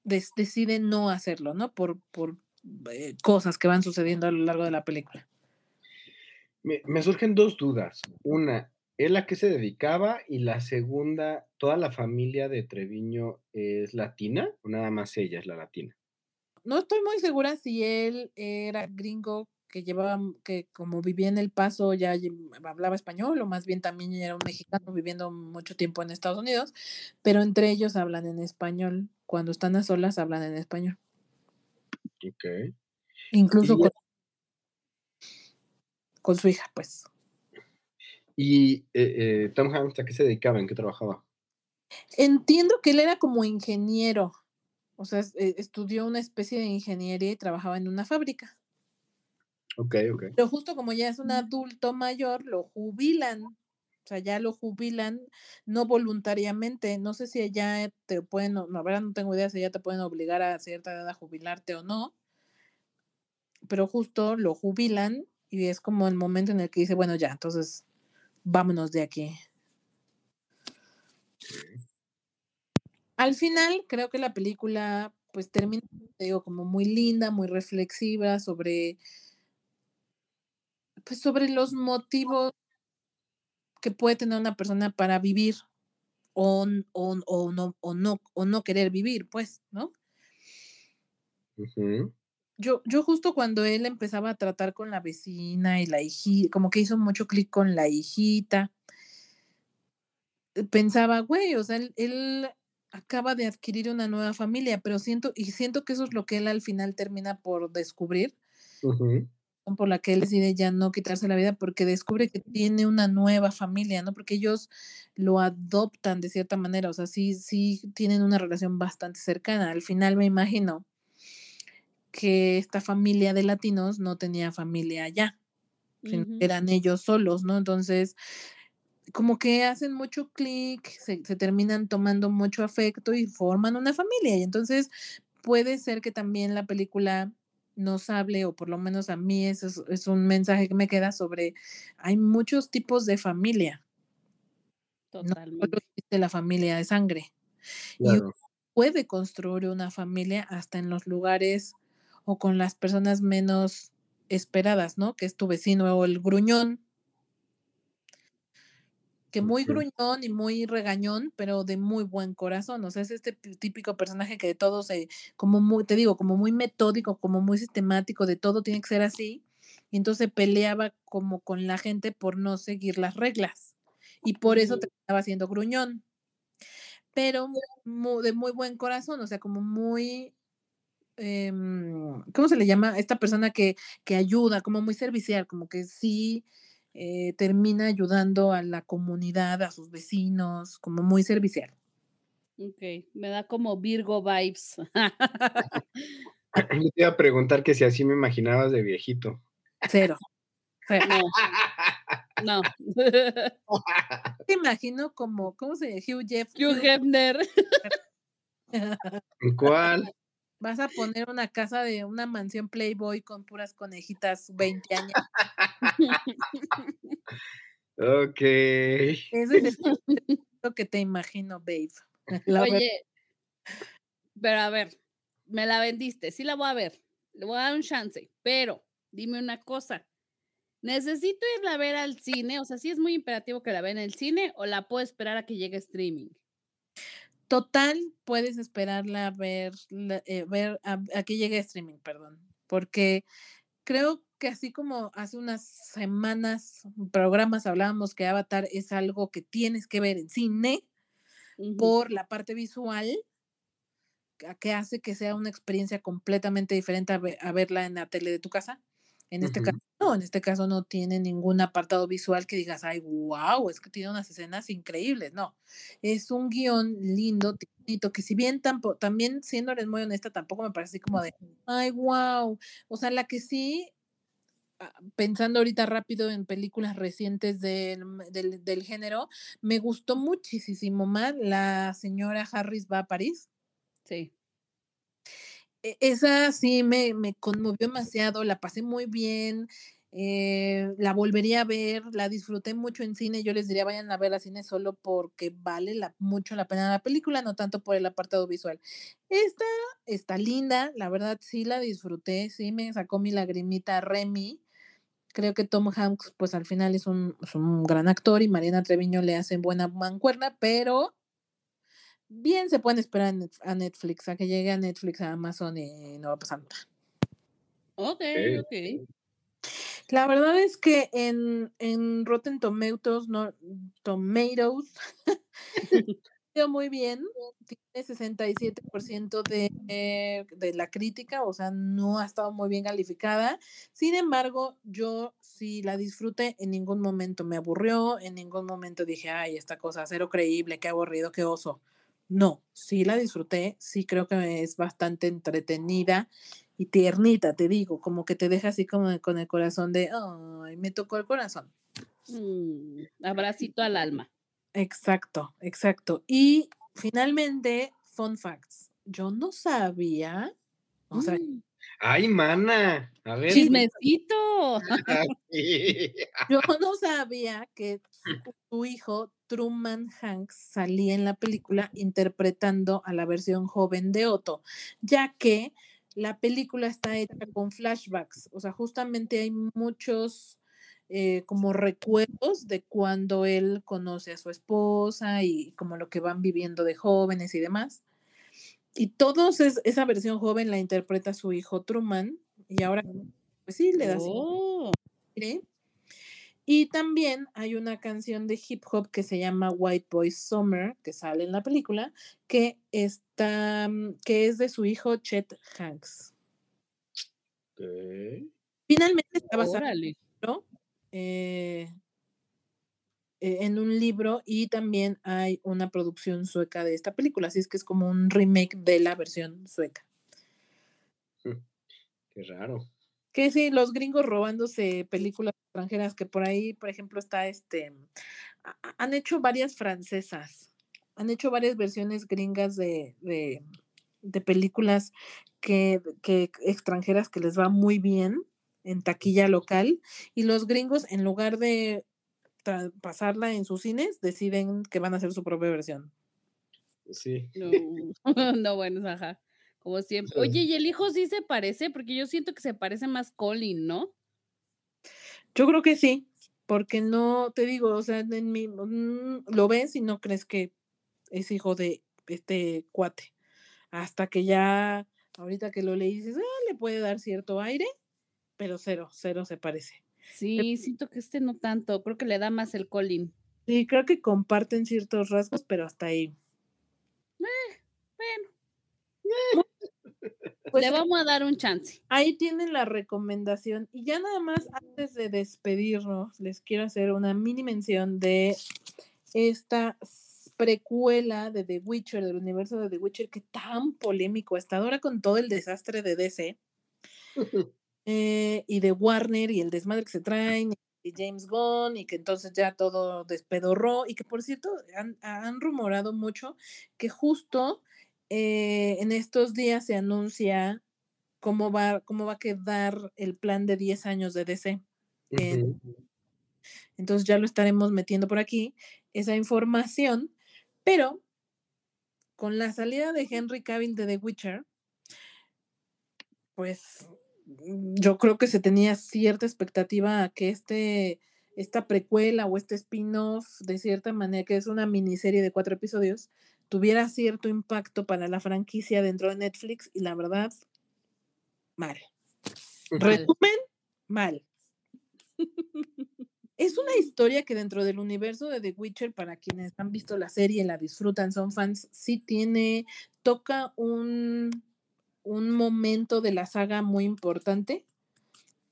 des- decide no hacerlo, ¿no? Por, por eh, cosas que van sucediendo a lo largo de la película. Me, me surgen dos dudas. Una, ¿él a qué se dedicaba? Y la segunda, ¿toda la familia de Treviño es latina o nada más ella es la latina? No estoy muy segura si él era gringo que llevaba, que como vivía en El Paso ya lle- hablaba español o más bien también era un mexicano viviendo mucho tiempo en Estados Unidos, pero entre ellos hablan en español. Cuando están a solas hablan en español. Ok. Incluso con, con su hija, pues. ¿Y eh, eh, Tom Hanks a qué se dedicaba? ¿En qué trabajaba? Entiendo que él era como ingeniero, o sea, eh, estudió una especie de ingeniería y trabajaba en una fábrica. Ok, ok. Pero justo como ya es un adulto mayor, lo jubilan. O sea, ya lo jubilan no voluntariamente. No sé si allá te pueden, no, la verdad no tengo idea si ya te pueden obligar a cierta edad a jubilarte o no. Pero justo lo jubilan y es como el momento en el que dice, bueno, ya, entonces vámonos de aquí. Al final, creo que la película pues termina, te digo, como muy linda, muy reflexiva sobre, pues sobre los motivos que puede tener una persona para vivir o, o, o no, o, no, o no querer vivir, pues, ¿no? Yo, yo justo cuando él empezaba a tratar con la vecina y la hijita, como que hizo mucho clic con la hijita, eh, pensaba, güey, o sea, él, él acaba de adquirir una nueva familia, pero siento, y siento que eso es lo que él al final termina por descubrir, por la que él decide ya no quitarse la vida, porque descubre que tiene una nueva familia, ¿no? Porque ellos lo adoptan de cierta manera, o sea, sí, sí tienen una relación bastante cercana. Al final me imagino que esta familia de latinos no tenía familia allá, eran ellos solos, ¿no? Entonces, como que hacen mucho clic, se, se terminan tomando mucho afecto y forman una familia. Y entonces puede ser que también la película nos hable, o por lo menos a mí eso es, es un mensaje que me queda sobre, hay muchos tipos de familia, no Totalmente. existe la familia de sangre. Y uno puede construir una familia hasta en los lugares o con las personas menos esperadas, ¿no? Que es tu vecino o el gruñón, que muy gruñón y muy regañón, pero de muy buen corazón. O sea, es este pi- típico personaje que de todo se, como muy, te digo, como muy metódico, como muy sistemático, de todo tiene que ser así. Y entonces peleaba como con la gente por no seguir las reglas. Y por eso terminaba siendo gruñón. Pero mu- de muy buen corazón, o sea, como muy, em, ¿cómo se le llama? Esta persona que, que ayuda, como muy servicial, como que sí eh, termina ayudando a la comunidad, a sus vecinos, como muy servicial. Ok, me da como Virgo vibes. Yo te iba a preguntar que si así me imaginabas de viejito. Cero. cero. No, no. Te imagino como, ¿cómo se llama? Hugh Jeff. Hugh Hefner. ¿Cuál? Vas a poner una casa de una mansión Playboy con puras conejitas 20 años. Ok. Ese es el lo que te imagino, babe. La verdad. Oye, pero a ver, me la vendiste, sí la voy a ver, le voy a dar un chance, pero dime una cosa, ¿necesito irla a ver al cine? O sea, ¿sí es muy imperativo que la vea en el cine o la puedo esperar a que llegue streaming? Total, puedes esperarla a ver, la- eh, ver a, a que llegue streaming, perdón, porque creo que así como hace unas semanas, programas hablábamos que Avatar es algo que tienes que ver en cine por la parte visual, que hace que sea una experiencia completamente diferente a verla en la tele de tu casa. En este caso, no, en este caso no tiene ningún apartado visual que digas, ay, wow, es que tiene unas escenas increíbles. No, es un guion lindo, bonito, que si bien tampoco, también siendo muy honesta, tampoco me parece así como de, ay, wow. O sea, la que sí ah, pensando ahorita rápido en películas recientes del, del, del género, me gustó muchísimo más La señora Harris va a París. Sí. E- Esa sí me, me conmovió demasiado, la pasé muy bien, eh, la volvería a ver, la disfruté mucho en cine, yo les diría vayan a ver a cine solo porque vale la- mucho la pena la película, no tanto por el apartado visual. Esta está linda, la verdad sí la disfruté, sí me sacó mi lagrimita Remy. Creo que Tom Hanks, pues al final es un, es un gran actor y Mariana Treviño le hace buena mancuerna, pero bien se pueden esperar a Net- a Netflix, a que llegue a Netflix, a Amazon y no va a pasar nada. Ok, Ok. La verdad es que en, en Rotten Tomatoes, no, Tomatoes, ido muy bien, tiene 67% de, eh, de la crítica, o sea, no ha estado muy bien calificada. Sin embargo, yo sí la disfruté, en ningún momento me aburrió, en ningún momento dije, ay, esta cosa, cero creíble, qué aburrido, qué oso. No, sí la disfruté, sí creo que es bastante entretenida y tiernita, te digo, como que te deja así como con el corazón de, ay, me tocó el corazón. Mm, abracito al alma. Exacto, exacto. Y finalmente, fun facts. Yo no sabía, o sea, Mm, Ay, mana. A ver. Chismecito. Sí. yo no sabía que su, su hijo, Truman Hanks, salía en la película interpretando a la versión joven de Otto, ya que la película está hecha con flashbacks, o sea, justamente hay muchos eh, como recuerdos de cuando él conoce a su esposa y como lo que van viviendo de jóvenes y demás. Y todos es, esa versión joven la interpreta su hijo Truman y ahora pues sí le da Oh. Y también hay una canción de hip hop que se llama White Boy Summer, que sale en la película, que está, mm, que es de su hijo Chet Hanks. Ok. Finalmente está basado órale. ¿no? Eh, eh, en un libro y también hay una producción sueca de esta película, así es que es como un remake de la versión sueca. Qué raro. Que sí, los gringos robándose películas extranjeras, que por ahí, por ejemplo, está este, han hecho varias francesas, han hecho varias versiones gringas de, de, de películas que, que extranjeras que les va muy bien en taquilla local, y los gringos, en lugar de pasarla en sus cines, deciden que van a hacer su propia versión. Sí. No, no, bueno, ajá. Como siempre. Oye. ¿y el hijo sí se parece? Porque yo siento que se parece más Colin, ¿no? Yo creo que sí, porque no, te digo, o sea, en mi, mm, lo ves y no crees que es hijo de este cuate. Hasta que ya, ahorita que lo leí, dices, ah, le puede dar cierto aire, pero cero, cero se parece. Sí, siento que este no tanto. Creo que le da más el Colin. Sí, creo que comparten ciertos rasgos, pero hasta ahí. Bueno, Pues le vamos a dar un chance. ahí tienen la recomendación. Y ya nada más, antes de despedirnos, les quiero hacer una mini mención de esta precuela de The Witcher, del universo de The Witcher, que tan polémico está ahora con todo el desastre de DC eh, y de Warner y el desmadre que se traen y James Gunn y que entonces ya todo despedorró y que por cierto han, han rumorado mucho que justo eh, en estos días se anuncia cómo va, cómo va a quedar el plan de 10 años de DC. entonces ya lo estaremos metiendo por aquí, esa información, pero con la salida de Henry Cavill de The Witcher, pues yo creo que se tenía cierta expectativa a que este, esta precuela o este spin-off, de cierta manera, que es una miniserie de cuatro episodios, tuviera cierto impacto para la franquicia dentro de Netflix y la verdad, mal. Mal. Resumen, mal. Es una historia que dentro del universo de The Witcher, para quienes han visto la serie, la disfrutan, son fans, sí tiene, toca un, un momento de la saga muy importante.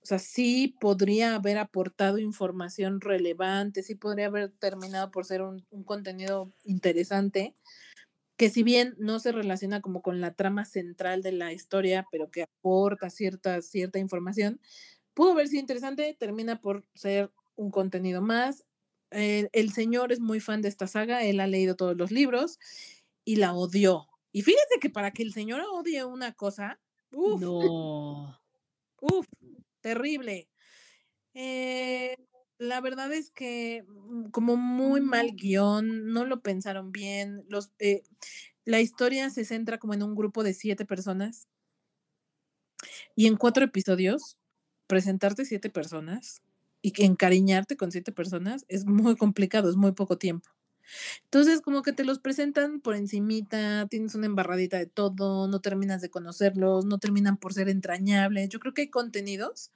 O sea, sí podría haber aportado información relevante, sí podría haber terminado por ser un, contenido interesante, que si bien no se relaciona como con la trama central de la historia, pero que aporta cierta, cierta información, pudo haber sido interesante, termina por ser un contenido más. Eh, el señor es muy fan de esta saga, él ha leído todos los libros y la odió. Y fíjense que para que el señor odie una cosa, uff, No. Uf, terrible. Eh, la verdad es que mm, como muy mal guion, no lo pensaron bien. Los, eh, la historia se centra como en un grupo de siete personas y en cuatro episodios presentarte siete personas y que encariñarte con siete personas es muy complicado, es muy poco tiempo. Entonces, como que te los presentan por encimita, tienes una embarradita de todo, no terminas de conocerlos, no terminan por ser entrañables. Yo creo que hay contenidos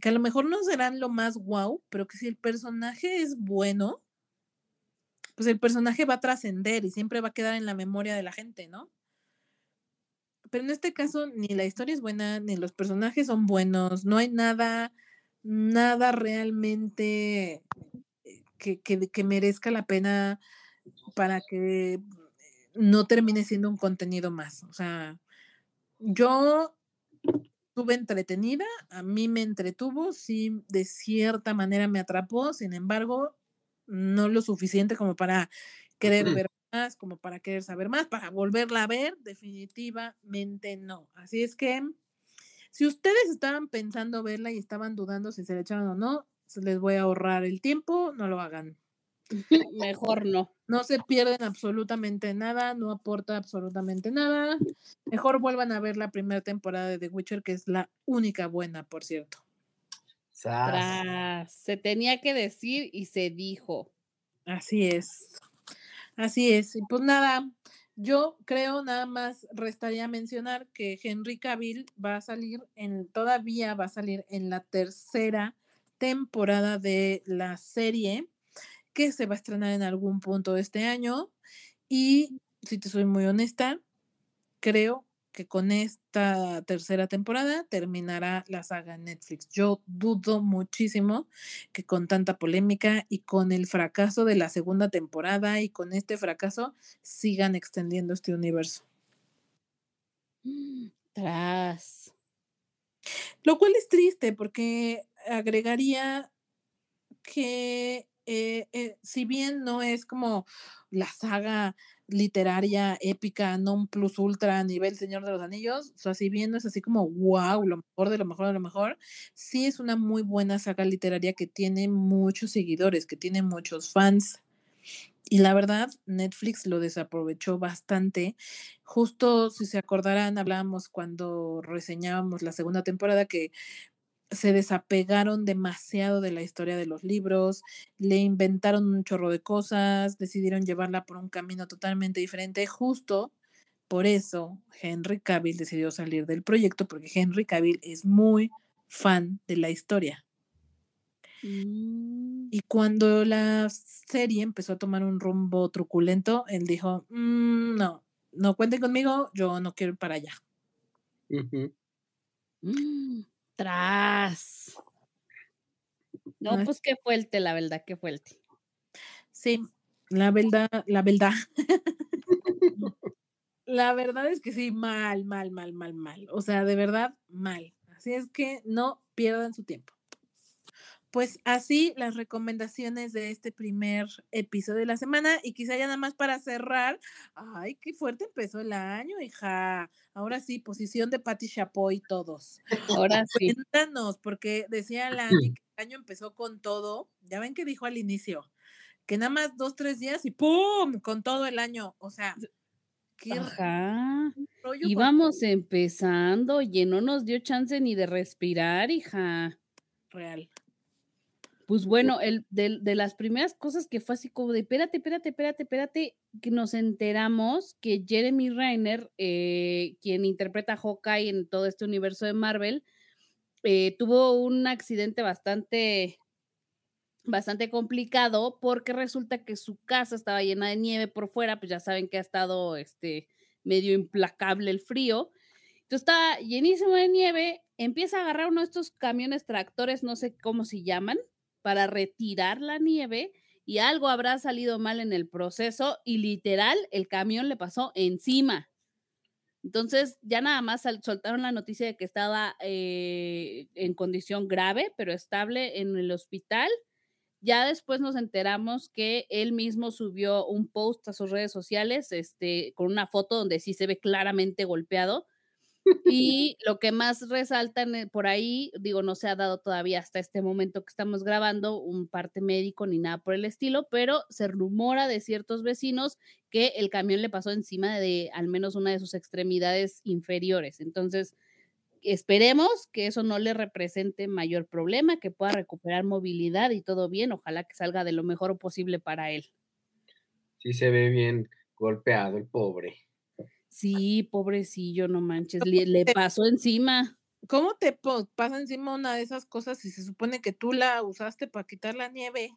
que a lo mejor no serán lo más guau, pero que si el personaje es bueno, pues el personaje va a trascender y siempre va a quedar en la memoria de la gente, ¿no? Pero en este caso ni la historia es buena, ni los personajes son buenos, no hay nada, nada realmente que, que, que merezca la pena para que no termine siendo un contenido más. O sea, yo estuve entretenida, a mí me entretuvo, sí, de cierta manera me atrapó, sin embargo, no lo suficiente como para querer ver más, como para querer saber más, para volverla a ver, definitivamente no. Así es que, si ustedes estaban pensando verla y estaban dudando si se le echaban o no, les voy a ahorrar el tiempo, no lo hagan. Mejor no. No se pierden absolutamente nada, no aporta absolutamente nada. Mejor vuelvan a ver la primera temporada de The Witcher, que es la única buena, por cierto. Tras. Se tenía que decir y se dijo. Así es. Así es. Y pues nada, yo creo nada más restaría mencionar que Henry Cavill va a salir en, todavía va a salir en la tercera temporada de la serie que se va a estrenar en algún punto de este año. Y si te soy muy honesta, creo que con esta tercera temporada terminará la saga Netflix. Yo dudo muchísimo que con tanta polémica y con el fracaso de la segunda temporada y con este fracaso sigan extendiendo este universo. Tras. Lo cual es triste porque agregaría que eh, eh, si bien no es como la saga literaria épica non plus ultra a nivel Señor de los Anillos, o sea, si bien no es así como wow, lo mejor de lo mejor de lo mejor, sí es una muy buena saga literaria que tiene muchos seguidores, que tiene muchos fans. Y la verdad, Netflix lo desaprovechó bastante. Justo, si se acordarán, hablábamos cuando reseñábamos la segunda temporada que se desapegaron demasiado de la historia de los libros, le inventaron un chorro de cosas, decidieron llevarla por un camino totalmente diferente. Justo por eso Henry Cavill decidió salir del proyecto, porque Henry Cavill es muy fan de la historia. Mm, Y cuando la serie empezó a tomar un rumbo truculento, él dijo, "Mm, no, no cuenten conmigo, yo no quiero ir para allá. Mm, Tras. No, pues qué fuerte, la verdad, qué fuerte. Sí, la verdad, la verdad. La verdad es que sí, mal, mal, mal, mal, mal. O sea, de verdad, mal. Así es que no pierdan su tiempo. Pues así las recomendaciones de este primer episodio de la semana y quizá ya nada más para cerrar. Ay, qué fuerte empezó el año, hija. Ahora sí, posición de Patti Chapoy todos. Ahora sí. Cuéntanos, porque decía la Ani que el año empezó con todo. Ya ven que dijo al inicio, que nada más dos, tres días y ¡pum! con todo el año. O sea, qué Ajá. rollo con- Íbamos empezando y no nos dio chance ni de respirar, hija. real. Pues bueno, el, de, de las primeras cosas que fue así como de, espérate, espérate, espérate, espérate, que nos enteramos que Jeremy Renner, eh, quien interpreta a Hawkeye en todo este universo de Marvel, eh, tuvo un accidente bastante, bastante complicado porque resulta que su casa estaba llena de nieve por fuera, pues ya saben que ha estado este, medio implacable el frío. Entonces está llenísimo de nieve, empieza a agarrar uno de estos camiones tractores, no sé cómo se llaman, para retirar la nieve y algo habrá salido mal en el proceso y literal el camión le pasó encima. Entonces, ya nada más soltaron la noticia de que estaba eh, en condición grave, pero estable en el hospital. Ya después nos enteramos que él mismo subió un post a sus redes sociales este, con una foto donde sí se ve claramente golpeado y lo que más resaltan eh, por ahí, digo, no se ha dado todavía hasta este momento que estamos grabando un parte médico ni nada por el estilo, pero se rumora de ciertos vecinos que el camión le pasó encima de al menos una de sus extremidades inferiores. Entonces, esperemos que eso no le represente mayor problema, que pueda recuperar movilidad y todo bien. Ojalá que salga de lo mejor posible para él. Sí, se ve bien golpeado el pobre. Sí, pobrecillo, no manches, le, pasó encima. ¿Cómo te pasa encima una de esas cosas si se supone que tú la usaste para quitar la nieve?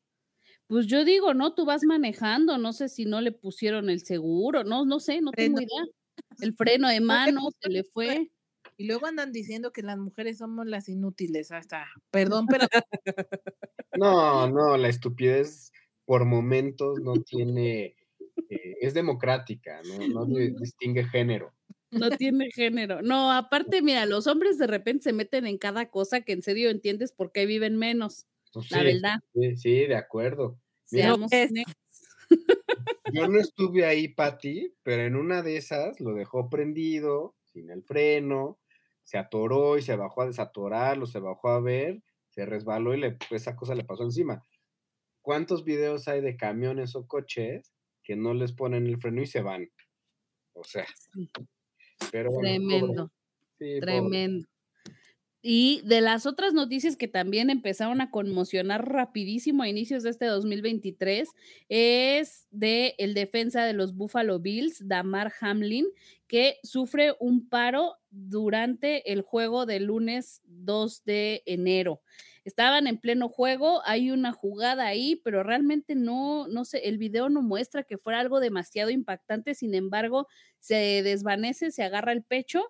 Pues yo digo, no, tú vas manejando, no sé si no le pusieron el seguro, no, no sé, no tengo idea. El freno de mano se le fue. Y luego andan diciendo que las mujeres somos las inútiles, hasta, perdón, pero... No, no, la estupidez por momentos no tiene eh, es democrática, no, distingue género. No tiene género. No, aparte, mira, los hombres de repente se meten en cada cosa que en serio entiendes por qué viven menos. Pues la verdad. Sí, de acuerdo. yo no estuve ahí, Pati, pero en una de esas lo dejó prendido, sin el freno, se atoró y se bajó a desatorarlo, se bajó a ver, se resbaló y le, esa cosa le pasó encima. ¿Cuántos videos hay de camiones o coches que no les ponen el freno y se van. O sea, pero tremendo. tremendo. Y de las otras noticias que también empezaron a conmocionar rapidísimo a inicios de este 2023 es de el defensa de los Buffalo Bills, Damar Hamlin, que sufre un paro durante el juego del lunes 2 de enero estaban en pleno juego, hay una jugada ahí, pero realmente no, no sé, el video no muestra que fuera algo demasiado impactante, sin embargo, se desvanece, se agarra el pecho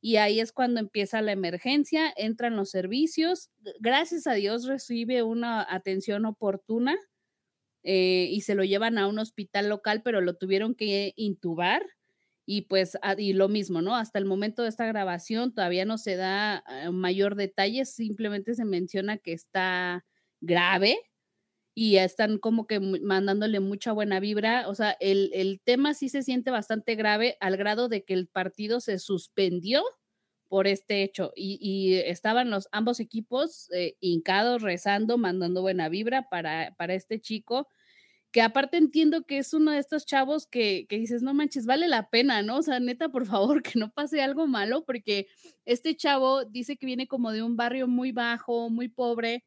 y ahí es cuando empieza la emergencia, entran los servicios, gracias a Dios recibe una atención oportuna eh, y se lo llevan a un hospital local, pero lo tuvieron que intubar y pues y lo mismo, ¿no? Hasta el momento de esta grabación todavía no se da ah, mayor detalle, simplemente se menciona que está grave y están como que mandándole mucha buena vibra, o sea, el, tema sí se siente bastante grave al grado de que el partido se suspendió por este hecho y, estaban los ambos equipos eh, hincados, rezando, mandando buena vibra para, para este chico que aparte entiendo que es uno de estos chavos que, que, dices, no manches, vale la pena, ¿no? O sea, neta, por favor, que no pase algo malo, porque este chavo dice que viene como de un barrio muy bajo, muy pobre,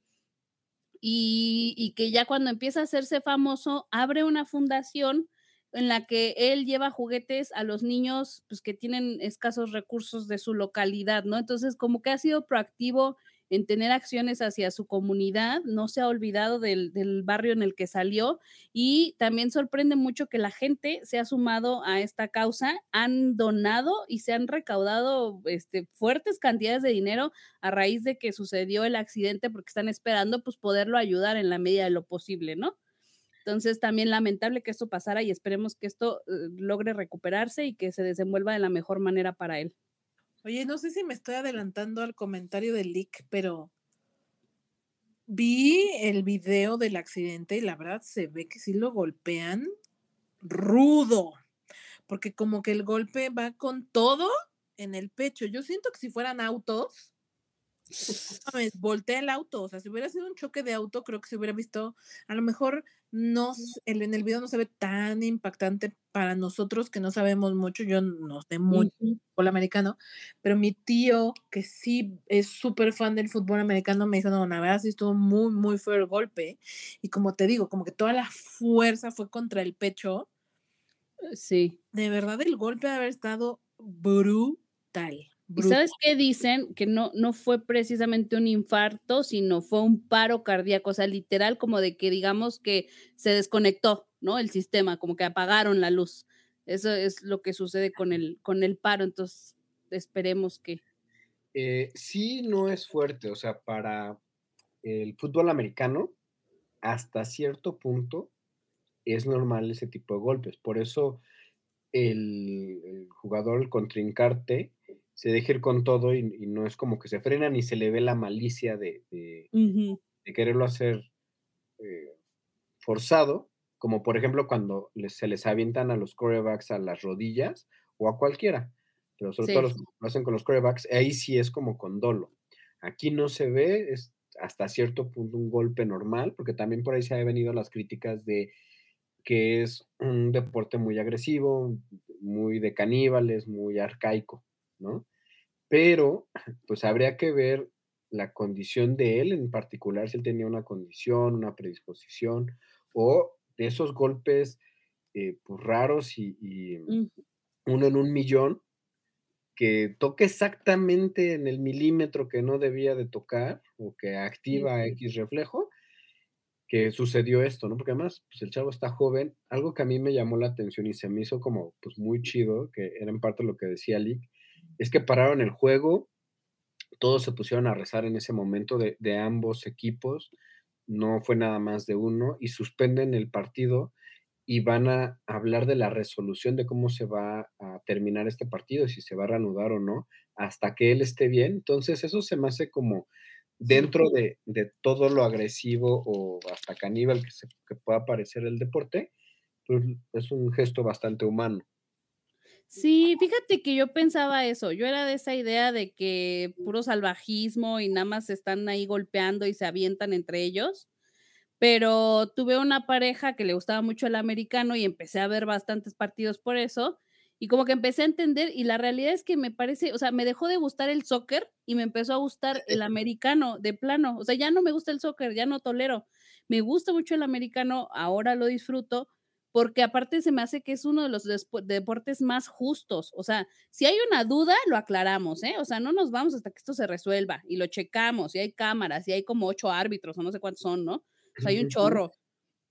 y, y que ya cuando empieza a hacerse famoso, abre una fundación en la que él lleva juguetes a los niños pues, que tienen escasos recursos de su localidad, ¿no? Entonces, como que ha sido proactivo en tener acciones hacia su comunidad, no se ha olvidado del, barrio en el que salió y también sorprende mucho que la gente se ha sumado a esta causa, han donado y se han recaudado este, fuertes cantidades de dinero a raíz de que sucedió el accidente porque están esperando pues poderlo ayudar en la medida de lo posible, ¿no? Entonces, también lamentable que esto pasara y esperemos que esto eh, logre recuperarse y que se desenvuelva de la mejor manera para él. Oye, no sé si me estoy adelantando al comentario del leak, pero vi el video del accidente y la verdad se ve que sí lo golpean rudo, porque como que el golpe va con todo en el pecho. Yo siento que si fueran autos, voltea el auto, o sea, si hubiera sido un choque de auto, creo que se hubiera visto, a lo mejor no, el, en el video no se ve tan impactante para nosotros que no sabemos mucho, yo no sé mucho fútbol americano, pero mi tío, que sí es súper fan del fútbol americano, me dijo, no, la verdad sí estuvo muy, muy feo el golpe, y como te digo, como que toda la fuerza fue contra el pecho. Eh, sí. De verdad, el golpe de haber estado brutal. ¿Y sabes qué dicen? Que no, no fue precisamente un infarto, sino fue un paro cardíaco, o sea, literal como de que digamos que se desconectó, ¿no? El sistema, como que apagaron la luz. Eso es lo que sucede con el, con el paro, entonces esperemos que... Eh, sí, no es fuerte, o sea, para el fútbol americano, hasta cierto punto es normal ese tipo de golpes. Por eso el, el jugador, el contrincante, se deja ir con todo y, y no es como que se frena ni se le ve la malicia de, de- Ujú. de quererlo hacer eh, forzado, como por ejemplo cuando les- se les avientan a los corebacks a las rodillas o a cualquiera, pero sobre Sí. todo los que lo hacen con los corebacks, ahí sí es como con dolo. Aquí no se ve, es hasta cierto punto un golpe normal, porque también por ahí se han venido las críticas de que es un deporte muy agresivo, muy de caníbales, muy arcaico, ¿no? Pero pues habría que ver la condición de él en particular, si él tenía una condición, una predisposición, o de esos golpes eh, pues, raros y, uno en un millón, que toque exactamente en el milímetro que no debía de tocar, o que activa. X reflejo, que sucedió esto, ¿no? Porque además, pues el chavo está joven. Algo que a mí me llamó la atención y se me hizo como, pues muy chido, que era en parte lo que decía Lick, es que pararon el juego, todos se pusieron a rezar en ese momento de, de ambos equipos, no fue nada más de uno, y suspenden el partido y van a hablar de la resolución de cómo se va a terminar este partido, si se va a reanudar o no, hasta que él esté bien. Entonces, eso se me hace como dentro de, de todo lo agresivo o hasta caníbal que, se, que pueda parecer el deporte, pues es un gesto bastante humano. Sí, fíjate que yo pensaba eso, yo era de esa idea de que puro salvajismo y nada más se están ahí golpeando y se avientan entre ellos, pero tuve una pareja que le gustaba mucho el americano y empecé a ver bastantes partidos por eso, y como que empecé a entender, y la realidad es que me parece, o sea, me dejó de gustar el soccer y me empezó a gustar el americano de plano, o sea, ya no me gusta el soccer, ya no tolero, me gusta mucho el americano, ahora lo disfruto, porque aparte se me hace que es uno de los deportes más justos. O sea, si hay una duda, lo aclaramos, ¿eh? O sea, no nos vamos hasta que esto se resuelva y lo checamos, y hay cámaras, y hay como ocho árbitros, o no sé cuántos son, ¿no? O sea, hay un chorro.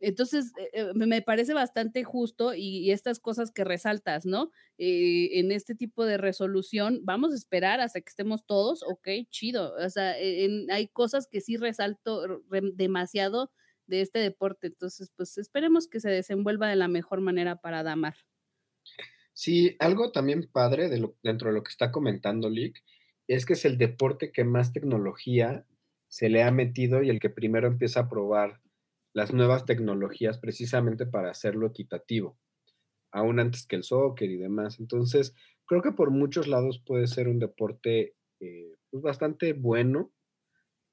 Entonces, eh, eh, me parece bastante justo y, y estas cosas que resaltas, ¿no? Eh, en este tipo de resolución, vamos a esperar hasta que estemos todos, ok, chido. O sea, eh, en- hay cosas que sí resalto re- demasiado de este deporte. Entonces, pues esperemos que se desenvuelva de la mejor manera para Damar. Sí, algo también padre dentro de lo que está comentando Lick es que es el deporte que más tecnología se le ha metido y el que primero empieza a probar las nuevas tecnologías precisamente para hacerlo equitativo, aún antes que el soccer y demás. Entonces, creo que por muchos lados puede ser un deporte eh, pues bastante bueno,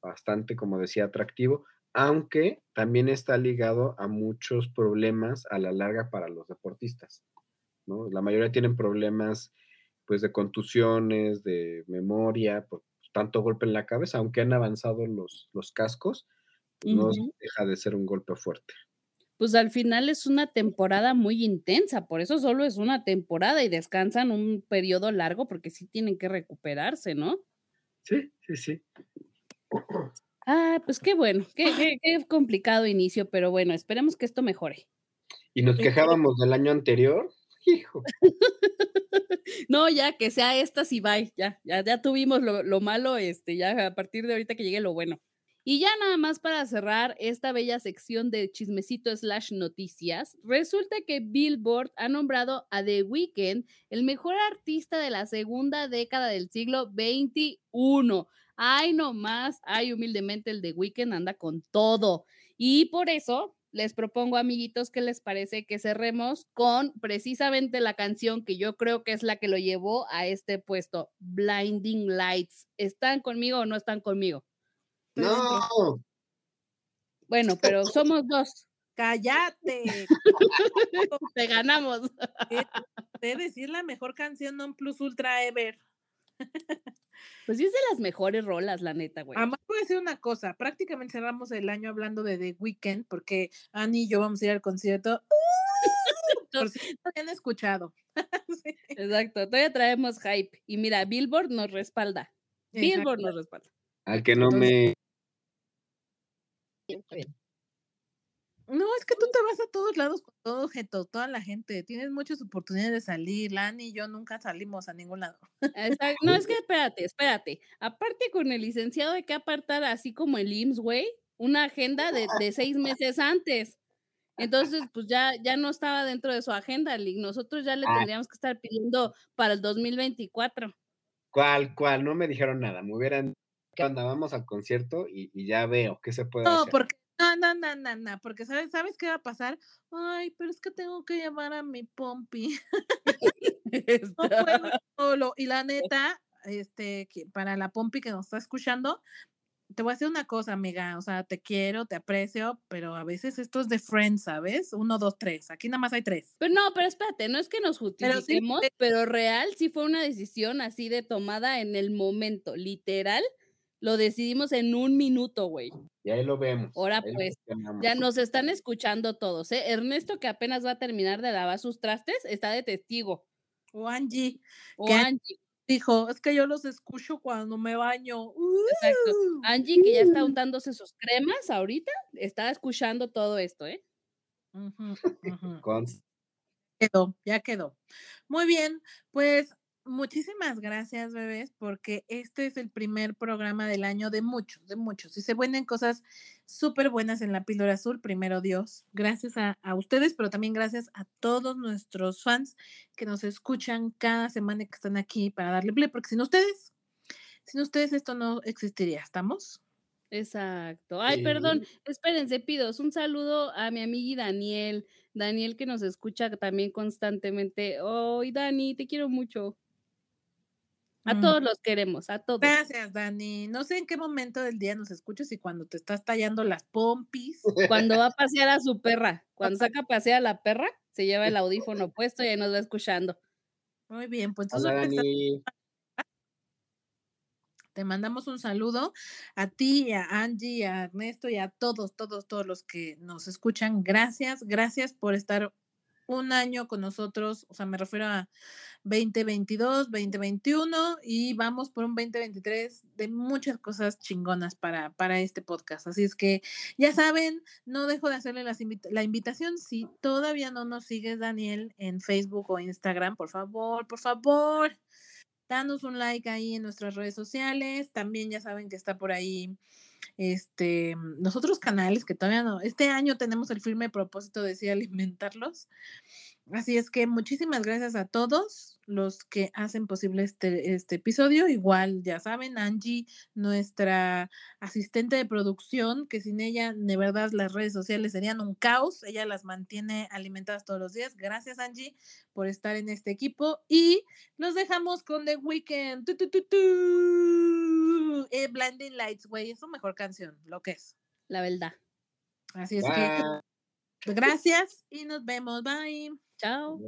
bastante, como decía, atractivo, aunque también está ligado a muchos problemas a la larga para los deportistas. ¿no? La mayoría tienen problemas pues de contusiones, de memoria, por tanto golpe en la cabeza, aunque han avanzado los, los cascos, pues, no deja de ser un golpe fuerte. Pues al final es una temporada muy intensa, por eso solo es una temporada y descansan un periodo largo porque sí tienen que recuperarse, ¿no? Sí, sí, sí. Ah, pues qué bueno, qué, qué- qué complicado inicio, pero bueno, esperemos que esto mejore. Y nos quejábamos del año anterior, hijo. No, ya que sea estas y bye, ya, ya, ya tuvimos lo, lo malo, este, ya a partir de ahorita que llegue lo bueno. Y ya nada más para cerrar esta bella sección de chismecito slash noticias, resulta que Billboard ha nombrado a The Weeknd el mejor artista de la segunda década del siglo XXI. Ay, no más, ay, humildemente el The Weeknd anda con todo. Y por eso les propongo, amiguitos, que les parece que cerremos con precisamente la canción que yo creo que es la que lo llevó a este puesto, Blinding Lights. ¿Están conmigo o no están conmigo? No, Bueno, pero somos dos. Cállate. Te ganamos. Debe decir la mejor canción non plus ultra ever. Pues sí es de las mejores rolas, la neta, güey. Además, voy a decir una cosa. Prácticamente cerramos el año hablando de The Weeknd porque Annie y yo vamos a ir al concierto. Por si no habían escuchado. Sí, Exacto, todavía traemos hype. Y mira, Billboard nos respalda. Billboard nos respalda. al que no Entonces- me... No, es que tú te vas a todos lados con todo objeto, toda la gente. Tienes muchas oportunidades de salir. Lani y yo nunca salimos a ningún lado. Exacto. No, es que espérate, espérate. Aparte con el licenciado hay que apartar, así como el IMSS, güey, una agenda de, de seis meses antes. Entonces, pues ya, ya no estaba dentro de su agenda, Lick. Nosotros ya le Ah. tendríamos que estar pidiendo para el 2024. ¿Cuál, cuál? No me dijeron nada. Me hubieran. ¿Qué onda? Vamos al concierto y, y ya veo qué se puede No, hacer. porque no, no, no, no, no, porque sabes, ¿sabes qué va a pasar? Ay, pero es que tengo que llamar a mi pompi. No puedo solo. Y la neta, este, que para la pompi que nos está escuchando, te voy a decir una cosa, amiga. O sea, te quiero, te aprecio, pero a veces esto es de friends, ¿sabes? Uno, dos, tres. Aquí nada más hay tres. Pero no, pero espérate, no es que nos Pero sí, justifiquemos, pero, real sí fue una decisión así de tomada en el momento, literal. Lo decidimos en un minuto, güey. Y ahí lo vemos. Ahora, ahí pues. Ya nos están escuchando todos, ¿eh? Ernesto, que apenas va a terminar de lavar sus trastes, está de testigo. O Angie O. Angie, dijo, es que yo los escucho cuando me baño. exacto. Uh, Angie, que ya está untándose sus cremas ahorita, está escuchando todo esto, ¿eh? Const- quedó, ya quedó. Muy bien, pues muchísimas gracias, bebés, porque este es el primer programa del año de muchos, de muchos. Y se vienen cosas súper buenas en la píldora azul, primero Dios. Gracias a, a ustedes, pero también gracias a todos nuestros fans que nos escuchan cada semana y que están aquí para darle play, porque sin ustedes, sin ustedes esto no existiría, ¿estamos? Exacto. Ay, perdón, espérense, pidos un saludo a mi amiga Daniel, Daniel que nos escucha también constantemente. Ay, Dani, te quiero mucho. A Mm. todos los queremos, a todos. Gracias, Dani. No sé en qué momento del día nos escuchas y cuando te estás tallando las pompis. Cuando va a pasear a su perra, cuando saca a pasear a la perra, se lleva el audífono puesto y ahí nos va escuchando. Muy bien, pues Hola, entonces ahorita Dani. te mandamos un saludo a ti, a Angie, a Ernesto y a todos, todos, todos los que nos escuchan. Gracias, gracias por estar un año con nosotros, o sea, me refiero a 2022, 2021 y vamos por un 2023 de muchas cosas chingonas para, para este podcast. Así es que ya saben, no dejo de hacerle las la invitación. Si todavía no nos sigues, Daniel, en Facebook o Instagram, por favor, por favor, danos un like ahí en nuestras redes sociales. También ya saben que está por ahí este, los otros canales que todavía no, este año tenemos el firme propósito de sí alimentarlos. Así es que muchísimas gracias a todos los que hacen posible este, este episodio. Igual, ya saben, Angie, nuestra asistente de producción, que sin ella, de verdad, las redes sociales serían un caos. Ella las mantiene alimentadas todos los días. Gracias, Angie, por estar en este equipo. Y los dejamos con The Weeknd. Tu, tu, tu, tu. Eh, Blinding Lights, güey, es su mejor canción, lo que es. La verdad. Así es Bye. que gracias y nos vemos. Bye. Chao.